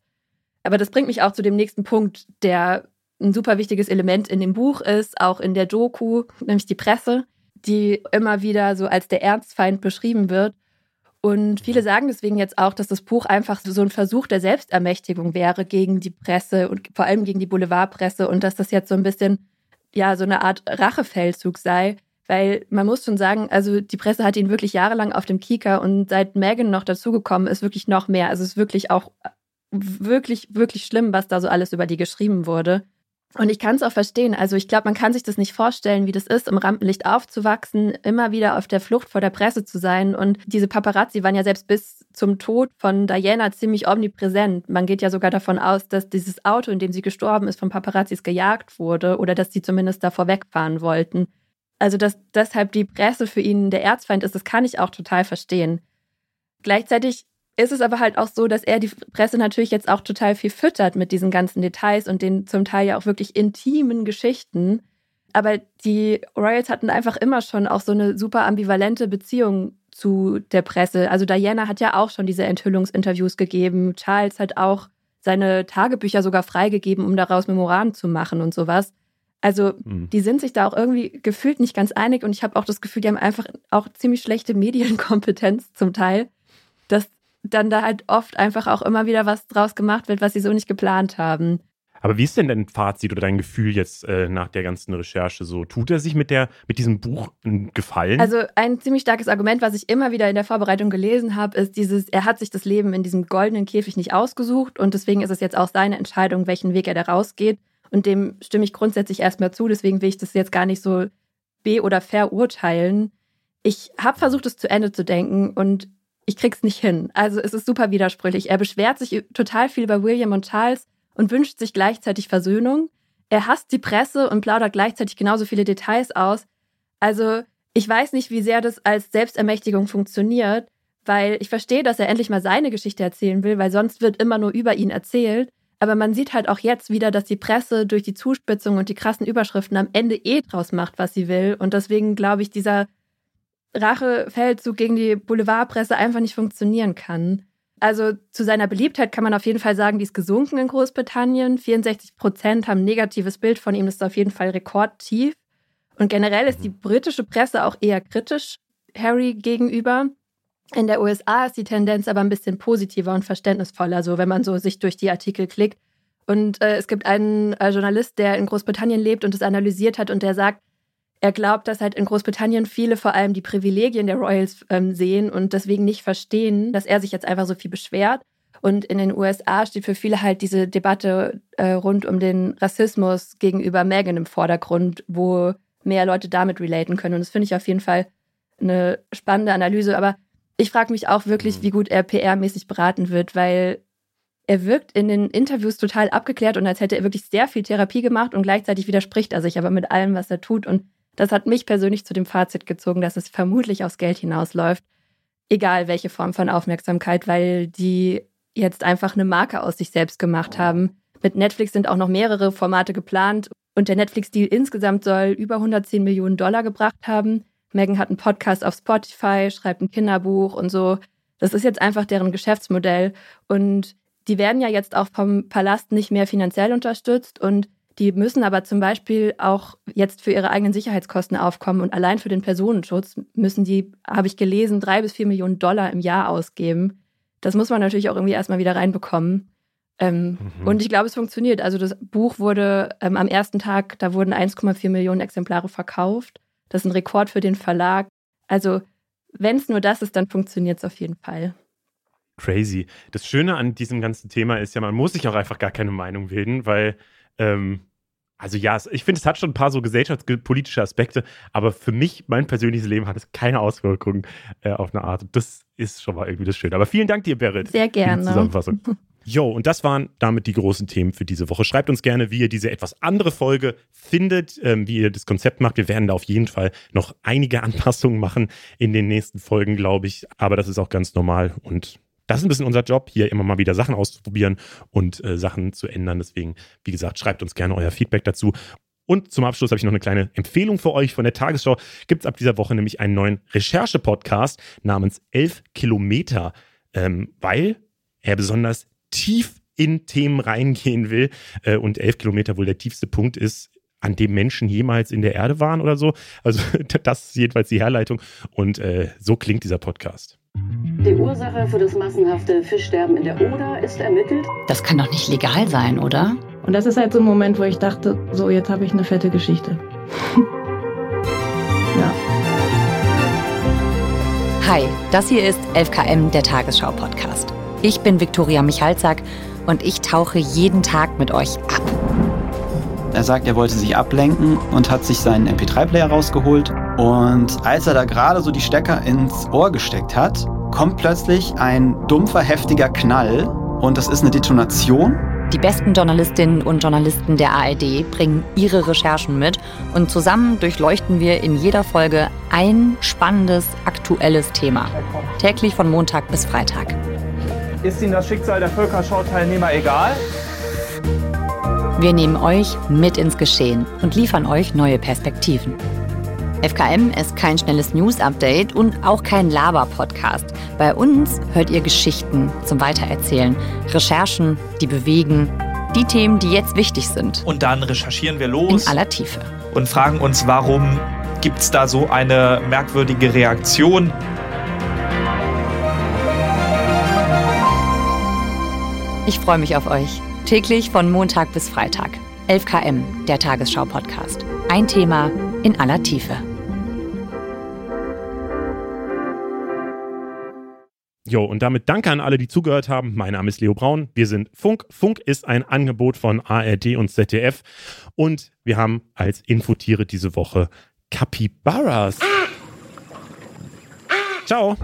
Aber das bringt mich auch zu dem nächsten Punkt, der ein super wichtiges Element in dem Buch ist, auch in der Doku, nämlich die Presse, die immer wieder so als der Ernstfeind beschrieben wird. Und viele sagen deswegen jetzt auch, dass das Buch einfach so ein Versuch der Selbstermächtigung wäre gegen die Presse und vor allem gegen die Boulevardpresse und dass das jetzt so ein bisschen, ja, so eine Art Rachefeldzug sei. Weil man muss schon sagen, also die Presse hat ihn wirklich jahrelang auf dem Kieker und seit Megan noch dazugekommen ist wirklich noch mehr. Also es ist wirklich auch wirklich, wirklich schlimm, was da so alles über die geschrieben wurde. Und ich kann es auch verstehen. Also ich glaube, man kann sich das nicht vorstellen, wie das ist, im Rampenlicht aufzuwachsen, immer wieder auf der Flucht vor der Presse zu sein. Und diese Paparazzi waren ja selbst bis zum Tod von Diana ziemlich omnipräsent. Man geht ja sogar davon aus, dass dieses Auto, in dem sie gestorben ist, von Paparazzis gejagt wurde oder dass sie zumindest davor wegfahren wollten. Also dass deshalb die Presse für ihn der Erzfeind ist, das kann ich auch total verstehen. Gleichzeitig ist es aber halt auch so, dass er die Presse natürlich jetzt auch total viel füttert mit diesen ganzen Details und den zum Teil ja auch wirklich intimen Geschichten. Aber die Royals hatten einfach immer schon auch so eine super ambivalente Beziehung zu der Presse. Also Diana hat ja auch schon diese Enthüllungsinterviews gegeben. Charles hat auch seine Tagebücher sogar freigegeben, um daraus Memoiren zu machen und sowas. Also mhm. die sind sich da auch irgendwie gefühlt nicht ganz einig und ich habe auch das Gefühl, die haben einfach auch ziemlich schlechte Medienkompetenz zum Teil. Das dann da halt oft einfach auch immer wieder was draus gemacht wird, was sie so nicht geplant haben. Aber wie ist denn dein Fazit oder dein Gefühl jetzt äh, nach der ganzen Recherche so? Tut er sich mit, der, mit diesem Buch einen Gefallen? Also ein ziemlich starkes Argument, was ich immer wieder in der Vorbereitung gelesen habe, ist dieses, er hat sich das Leben in diesem goldenen Käfig nicht ausgesucht und deswegen ist es jetzt auch seine Entscheidung, welchen Weg er da rausgeht. Und dem stimme ich grundsätzlich erstmal zu, deswegen will ich das jetzt gar nicht so be- oder verurteilen. Ich habe versucht, es zu Ende zu denken und ich krieg's nicht hin. Also es ist super widersprüchlich. Er beschwert sich total viel über William und Charles und wünscht sich gleichzeitig Versöhnung. Er hasst die Presse und plaudert gleichzeitig genauso viele Details aus. Also ich weiß nicht, wie sehr das als Selbstermächtigung funktioniert, weil ich verstehe, dass er endlich mal seine Geschichte erzählen will, weil sonst wird immer nur über ihn erzählt. Aber man sieht halt auch jetzt wieder, dass die Presse durch die Zuspitzung und die krassen Überschriften am Ende eh draus macht, was sie will. Und deswegen glaube ich, dieser Rachefeldzug gegen die Boulevardpresse einfach nicht funktionieren kann. Also zu seiner Beliebtheit kann man auf jeden Fall sagen, die ist gesunken in Großbritannien. 64 Prozent haben ein negatives Bild von ihm. Das ist auf jeden Fall rekordtief. Und generell ist die mhm. britische Presse auch eher kritisch Harry gegenüber. In der USA ist die Tendenz aber ein bisschen positiver und verständnisvoller, so wenn man so sich durch die Artikel klickt. Und äh, es gibt einen äh, Journalist, der in Großbritannien lebt und es analysiert hat und der sagt, er glaubt, dass halt in Großbritannien viele vor allem die Privilegien der Royals ähm, sehen und deswegen nicht verstehen, dass er sich jetzt einfach so viel beschwert. Und in den USA steht für viele halt diese Debatte äh, rund um den Rassismus gegenüber Meghan im Vordergrund, wo mehr Leute damit relaten können. Und das finde ich auf jeden Fall eine spannende Analyse. Aber ich frage mich auch wirklich, mhm. wie gut er PR-mäßig beraten wird, weil er wirkt in den Interviews total abgeklärt und als hätte er wirklich sehr viel Therapie gemacht und gleichzeitig widerspricht er sich aber mit allem, was er tut. Und das hat mich persönlich zu dem Fazit gezogen, dass es vermutlich aufs Geld hinausläuft, egal welche Form von Aufmerksamkeit, weil die jetzt einfach eine Marke aus sich selbst gemacht haben. Mit Netflix sind auch noch mehrere Formate geplant und der Netflix-Deal insgesamt soll über 110 Millionen Dollar gebracht haben. Megan hat einen Podcast auf Spotify, schreibt ein Kinderbuch und so. Das ist jetzt einfach deren Geschäftsmodell. Und die werden ja jetzt auch vom Palast nicht mehr finanziell unterstützt und die müssen aber zum Beispiel auch jetzt für ihre eigenen Sicherheitskosten aufkommen und allein für den Personenschutz müssen die, habe ich gelesen, drei bis vier Millionen Dollar im Jahr ausgeben. Das muss man natürlich auch irgendwie erstmal wieder reinbekommen. Ähm, mhm. Und ich glaube, es funktioniert. Also das Buch wurde ähm, am ersten Tag, da wurden 1,4 Millionen Exemplare verkauft. Das ist ein Rekord für den Verlag. Also wenn es nur das ist, dann funktioniert es auf jeden Fall. Crazy. Das Schöne an diesem ganzen Thema ist ja, man muss sich auch einfach gar keine Meinung bilden, weil ähm, also ja, ich finde, es hat schon ein paar so gesellschaftspolitische Aspekte, aber für mich, mein persönliches Leben hat es keine Auswirkungen äh, auf eine Art. Das ist schon mal irgendwie das Schöne. Aber vielen Dank dir, Berit. Sehr gerne. Für die Zusammenfassung. Jo, und das waren damit die großen Themen für diese Woche. Schreibt uns gerne, wie ihr diese etwas andere Folge findet, ähm, wie ihr das Konzept macht. Wir werden da auf jeden Fall noch einige Anpassungen machen in den nächsten Folgen, glaube ich. Aber das ist auch ganz normal und das ist ein bisschen unser Job, hier immer mal wieder Sachen auszuprobieren und äh, Sachen zu ändern. Deswegen, wie gesagt, schreibt uns gerne euer Feedback dazu. Und zum Abschluss habe ich noch eine kleine Empfehlung für euch von der Tagesschau. Gibt es ab dieser Woche nämlich einen neuen Recherche-Podcast namens 11 Kilometer, ähm, weil er besonders tief in Themen reingehen will äh, und elf Kilometer wohl der tiefste Punkt ist, an dem Menschen jemals in der Erde waren oder so. Also das ist jedenfalls die Herleitung und äh, so klingt dieser Podcast. Die Ursache für das massenhafte Fischsterben in der Oder ist ermittelt. Das kann doch nicht legal sein, oder? Und das ist halt so ein Moment, wo ich dachte, so jetzt habe ich eine fette Geschichte. ja. Hi, das hier ist 11KM, der Tagesschau-Podcast. Ich bin Viktoria Michalzack und ich tauche jeden Tag mit euch ab. Er sagt, er wollte sich ablenken und hat sich seinen MP3-Player rausgeholt. Und als er da gerade so die Stecker ins Ohr gesteckt hat, kommt plötzlich ein dumpfer, heftiger Knall. Und das ist eine Detonation. Die besten Journalistinnen und Journalisten der ARD bringen ihre Recherchen mit und zusammen durchleuchten wir in jeder Folge ein spannendes, aktuelles Thema. Täglich von Montag bis Freitag. Ist Ihnen das Schicksal der Völkerschau-Teilnehmer egal? Wir nehmen euch mit ins Geschehen und liefern euch neue Perspektiven. FKM ist kein schnelles News-Update und auch kein Laber-Podcast. Bei uns hört ihr Geschichten zum Weitererzählen, Recherchen, die bewegen, die Themen, die jetzt wichtig sind. Und dann recherchieren wir los. In aller Tiefe. Und fragen uns, warum gibt es da so eine merkwürdige Reaktion? Ich freue mich auf euch. Täglich von Montag bis Freitag. 11 km, der Tagesschau-Podcast. Ein Thema in aller Tiefe. Jo, und damit danke an alle, die zugehört haben. Mein Name ist Leo Braun. Wir sind Funk. Funk ist ein Angebot von ARD und ZDF. Und wir haben als Infotiere diese Woche Capybaras. Ciao.